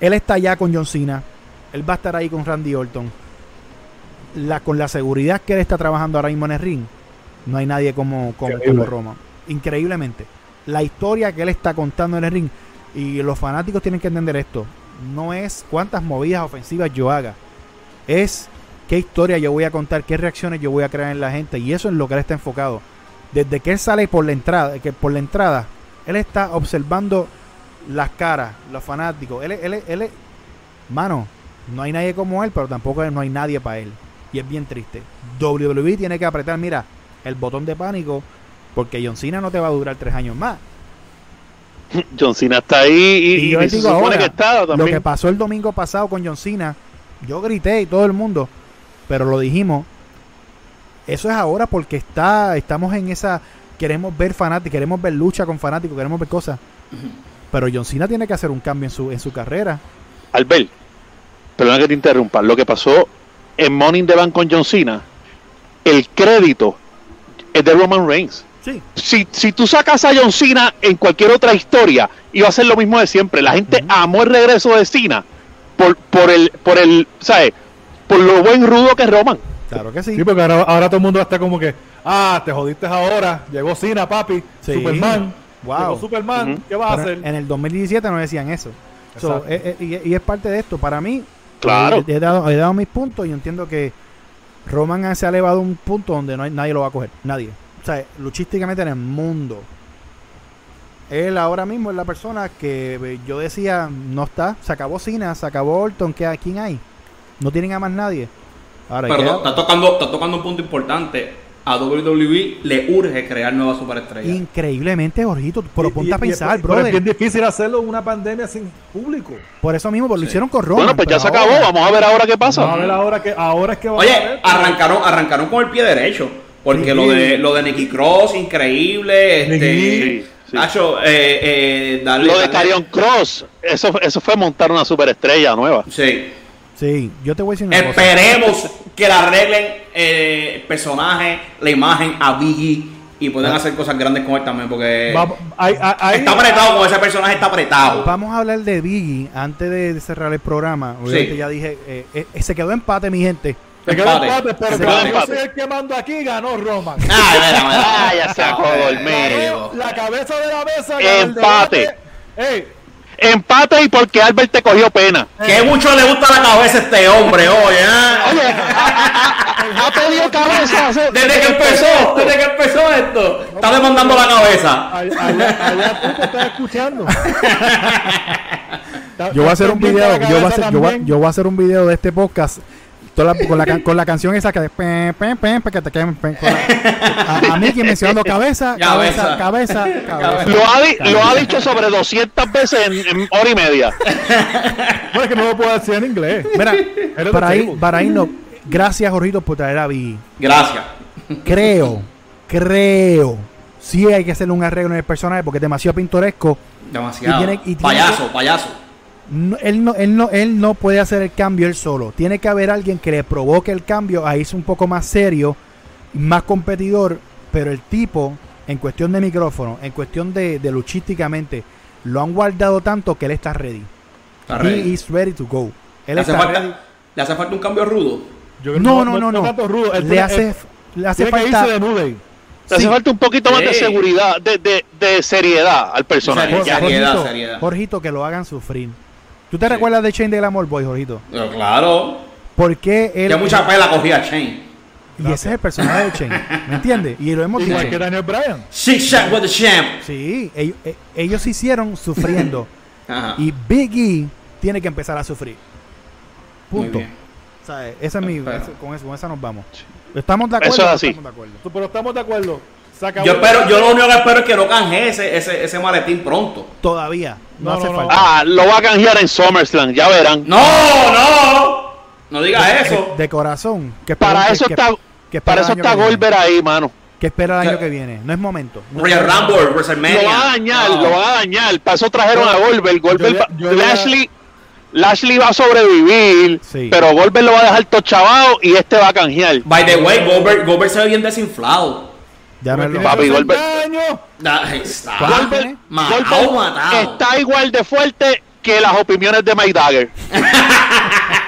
él está ya con John Cena. Él va a estar ahí con Randy Orton. La, con la seguridad que él está trabajando ahora mismo en el ring, no hay nadie como, como, Roman. Increíblemente. La historia que él está contando en el ring, y los fanáticos tienen que entender esto, no es cuántas movidas ofensivas yo haga, es qué historia yo voy a contar, qué reacciones yo voy a crear en la gente. Y eso es lo que él está enfocado. Desde que él sale por la entrada, que por la entrada, él está observando las caras, los fanáticos. Él, él, él, es- mano, no hay nadie como él, pero tampoco no hay nadie para él. Y es bien triste. WWE tiene que apretar, mira, el botón de pánico, porque John Cena no te va a durar tres años más. John Cena está ahí y, Y yo y les se digo supone ahora, que está lo que pasó el domingo pasado con John Cena, yo grité y todo el mundo, pero lo dijimos. Eso es ahora porque está, estamos en esa, queremos ver fanáticos, queremos ver lucha con fanáticos, queremos ver cosas. Pero John Cena tiene que hacer un cambio en su, en su carrera. Albert, perdona que te interrumpa. Lo que pasó en in the Bank con John Cena, el crédito es de Roman Reigns. Sí. Si, si tú sacas a John Cena en cualquier otra historia, iba a ser lo mismo de siempre. La gente amó el regreso de Cena por, por el, por el, ¿sabes? Por lo buen rudo que es Roman. Claro que sí. Sí, porque ahora, ahora todo el mundo está como que, ah, te jodiste ahora, llegó Cena, papi, Sí. Superman, Wow. llegó Superman. ¿qué vas a hacer? en el 2017 no decían eso. So, Exacto. eh, eh, y, y es parte de esto. Para mí, Claro. eh, he, dado, he dado mis puntos y entiendo que Roman se ha elevado a un punto donde no hay, nadie lo va a coger. Nadie. O sea, luchísticamente en el mundo. Él ahora mismo es la persona que eh, yo decía, no está. Se acabó Cena, se acabó Orton. ¿qué, ¿Quién hay? No tienen a más nadie. Queda- está tocando, está tocando un punto importante. A WWE le urge crear nuevas superestrellas. increíblemente, Jorgito. Pero Y- ponte y- a y- pensar, pero brother. Es bien difícil hacerlo en una pandemia sin público. Por eso mismo, porque lo Sí. hicieron con Roman. bueno, pues ya se acabó. ahora- Vamos a ver ahora qué pasa. Vamos a ver ahora que ahora es que vamos a Oye, ver. arrancaron, arrancaron con el pie derecho. Porque Sí. lo de lo de Nicky Cross, increíble. Este, Sí, sí. Nacho, eh, eh, Lo de Carion Cross, eso, eso fue montar una superestrella nueva. Sí. Sí, yo te voy a decir una cosa. Esperemos que le arreglen eh, el personaje, la imagen a Biggie y puedan hacer cosas grandes con él también. Porque hay- hay- está apretado con ese personaje, está apretado. Vamos a hablar de Biggie antes de cerrar el programa. Obviamente Sí. ya dije, eh, eh, se quedó empate, mi gente. Se quedó Empate. empate, pero Se como quedó yo empate. soy el que mando aquí, ganó Roman. Ah, mira, mira. Ah, ya se acabó el medio. Ganó la cabeza de la mesa. el Empate. debate. Ey, Empate y porque Albert te cogió pena. Que mucho le gusta la cabeza a este hombre, oye. ¿eh? Oye, ha pedido cabeza. Desde que empezó, desde que empezó esto, está demandando la cabeza. allá, tú estás escuchando. Yo voy a hacer un video, de la yo voy a cabeza hacer, yo voy, a- también. yo voy a hacer un video de este podcast toda la- con, la, con la canción esa que de que te la- a, a mí quien mencionando cabeza, cabeza, cabeza, cabeza. Lo ha, di- lo ha dicho sobre 200 veces en, en hora y media. Bueno, es que no lo puedo decir en inglés. Mira, para table. para irnos, gracias Jorgito por traer a Biggie. Gracias. Creo, creo, sí hay que hacerle un arreglo en el personaje porque es demasiado pintoresco. Demasiado. Y tiene- y tiene payaso, payaso. No, él, no, él, no, él no puede hacer el cambio él solo. Tiene que haber alguien que le provoque el cambio. Ahí es un poco más serio, más competidor. Pero el tipo, en cuestión de micrófono, en cuestión de, de luchísticamente, lo han guardado tanto que él está ready. Está He ready. is ready to go. Él ¿Le hace, está ready. falta, ¿Le hace falta un cambio rudo? Yo creo- No, no, no, no. tanto rudo. Él Le hace, le que falta. irse de. Le hace Sí. falta un poquito más de seguridad, de, de, de seriedad al personaje. Jorgito, seriedad. Jorgito, que lo hagan sufrir. ¿Tú te Sí. recuerdas de Chain de Glamour Boy, Jorgito? Pero claro. ¿Por qué él.? Que mucha pela cogía Shane. Y ese es el personaje de Chain. ¿Me entiendes? Y lo hemos Igual dicho. que Daniel Bryan. Six shot with the champ. Sí, ellos, eh, ellos se hicieron sufriendo. Ajá. y Big E tiene que empezar a sufrir. Muy Punto. bien. O sea, esa es mi, esa- con, eso, con esa nos vamos. ¿Estamos de acuerdo? Eso es así. estamos de acuerdo? Tú- Pero estamos de acuerdo. Yo espero, yo lo único que espero es que no canje ese, ese, ese maletín pronto. Todavía. No, No, hace no, falta. Ah, lo va a canjear en SummerSlam, ya verán. No, no. No digas eso. De corazón. Que Para eso que- está, que para eso está. Goldberg ahí, mano. Que espera el año Que- viene. No es momento. No Royal. Rumble, Lo WrestleMania. van a dañar, lo van a dañar. Para eso trajeron a Goldberg. Goldberg yo va- yo Lashley, Lashley va a sobrevivir, Sí. pero Goldberg lo va a dejar todo chavado y este va a canjear. By the way, Goldberg, Goldberg se ve bien desinflado. Ya no es lo- Papi, 60 Goldberg. años. Da- está. Está igual de fuerte que las opiniones de Mike Dagger.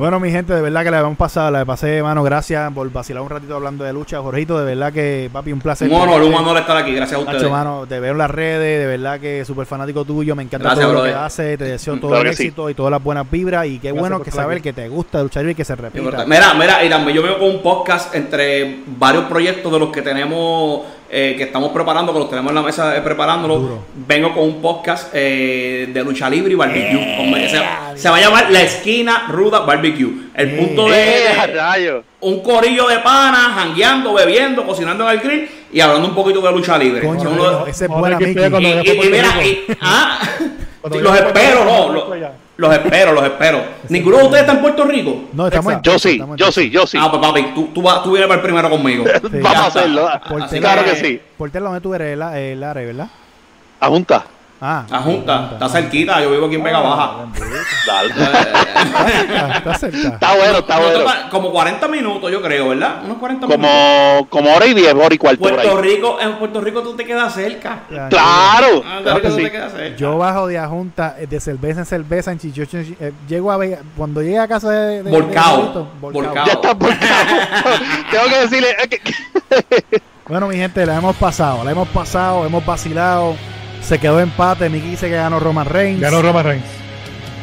Bueno, mi gente, de verdad que la hemos pasado, la pasé, mano, gracias por vacilar un ratito hablando de lucha. Jorgito, de verdad que, papi, un placer. Un honor, un honor estar aquí, gracias a Nacho, ustedes. mano, te veo en las redes, de verdad que súper fanático tuyo, me encanta Gracias, todo lo que brother. haces, te deseo todo Claro el que sí. éxito y todas las buenas vibras y qué Gracias bueno que saber aquí. que te gusta luchar y que se repita. Mira, mira, y también yo vengo con un podcast entre varios proyectos de los que tenemos, eh, que estamos preparando, que los tenemos en la mesa eh, preparándolo. Duro. Vengo con un podcast eh, de lucha libre y barbecue. Como se, se va a llamar La Esquina Ruda Barbecue. El Eh. punto de, ¡Eh, un corillo de panas, jangueando, bebiendo, cocinando en el grill y hablando un poquito de lucha libre. Coño, uno- ese es buena y, y- y mira, y- ah, los espero, no, los. Los espero, los espero. Ninguno de ustedes está en Puerto Rico. No, estamos en. Yo sí, estamos en yo sí, yo sí. Ah, pues papi, tú, tú, vas, tú vienes para el primero conmigo. Vamos a hacerlo. Por Así Claro que- sí. Portela, donde tú eres? La, el área, ¿verdad? A junta. Ah, La Junta, está cerquita, yo vivo aquí en Vega Baja. Dale. Está cerca, está bueno, está No bueno. Como 40 minutos, yo creo, ¿verdad? Unos 40 minutos. Como, como hora y diez, hora y cuarto Puerto. Rico, en Puerto Rico tú te quedas cerca. Ya, Claro, Ah, claro que tú te sí. quedas cerca. Yo bajo de Ajunta eh, de cerveza en cerveza en chichocho. eh, llego a Vega, cuando llegue a casa de, de-. Jorgito, Volcao. Ya está por Tengo que decirle. eh, Bueno, mi gente, la hemos pasado, la hemos pasado, hemos vacilado. Se quedó empate. Miki dice que ganó Roman Reigns. Ganó Roman Reigns.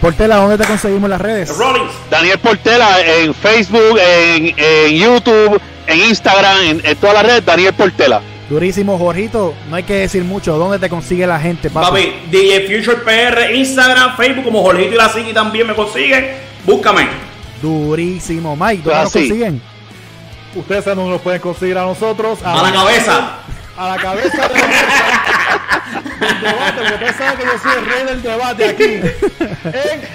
Portela, ¿dónde te conseguimos en las redes? Rollins. Daniel Portela en Facebook, en, en YouTube, en Instagram, en, en todas las redes. Daniel Portela. Durísimo, Jorgito. No hay que decir mucho. ¿Dónde te consigue la gente, papi? Papi, DJ Future PR, Instagram, Facebook, como Jorgito y la Siki también me consiguen. Búscame. Durísimo, Mike. ¿Dónde Ah, nos sí. consiguen? Ustedes dónde nos pueden conseguir a nosotros. A la cabeza. A la cabeza de la del debate, porque ustedes saben que yo soy el rey del debate aquí.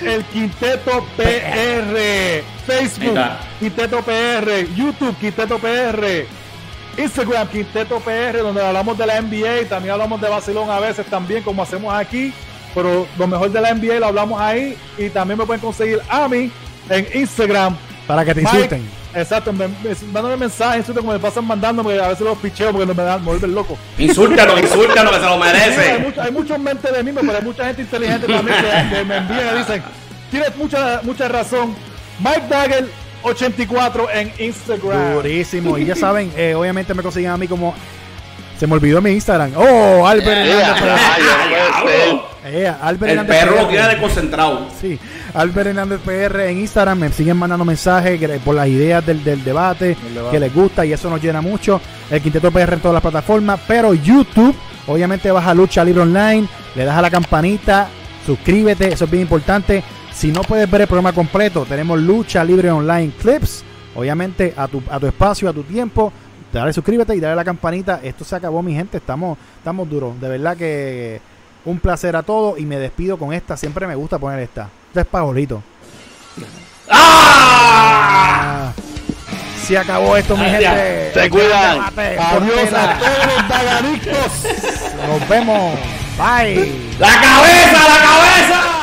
En el Quinteto PR. Facebook. Quinteto PR. YouTube, Quinteto PR. Instagram, Quinteto PR, donde hablamos de la NBA. También hablamos de Barcelona a veces también, como hacemos aquí. Pero lo mejor de la NBA lo hablamos ahí. Y también me pueden conseguir a mí en Instagram. Para que te Mike, insulten. Exacto, me, me, mándame mensajes, insulten como me pasan mandando, porque a veces los picheo porque no me dan, me vuelven loco. Insúltanos, insúltanos, que se lo Sí, hay, merece. mucho- hay muchos mentes de mí, pero hay mucha gente inteligente también que, que me envían y dicen, tienes mucha, mucha razón. Mike Dagger 84 en Instagram. Durísimo. Y ya saben, eh, obviamente me consiguen a mí como. Se me olvidó mi Instagram. Oh, Albert Eh, Hernández. Eh, Albert El Hernández perro lo PR. tiene desconcentrado. Sí, Albert Hernández PR en Instagram. Me siguen mandando mensajes por las ideas del, del debate, que les gusta y eso nos llena mucho. El Quinteto PR en todas las plataformas. Pero YouTube, obviamente vas a Lucha Libre Online, le das a la campanita, suscríbete, eso es bien importante. Si no puedes ver el programa completo, tenemos Lucha Libre Online Clips. Obviamente a tu, a tu espacio, a tu tiempo. Dale suscríbete y dale a la campanita. Esto se acabó, mi gente. Estamos, estamos duros. De verdad que un placer a todos y me despido con esta. Siempre me gusta poner esta. Esta es Paolito. ¡Ah! Se acabó esto, mi gente. Se cuidan. Adiós a todos los dagaricos. Nos vemos. Bye. ¡La cabeza, la cabeza!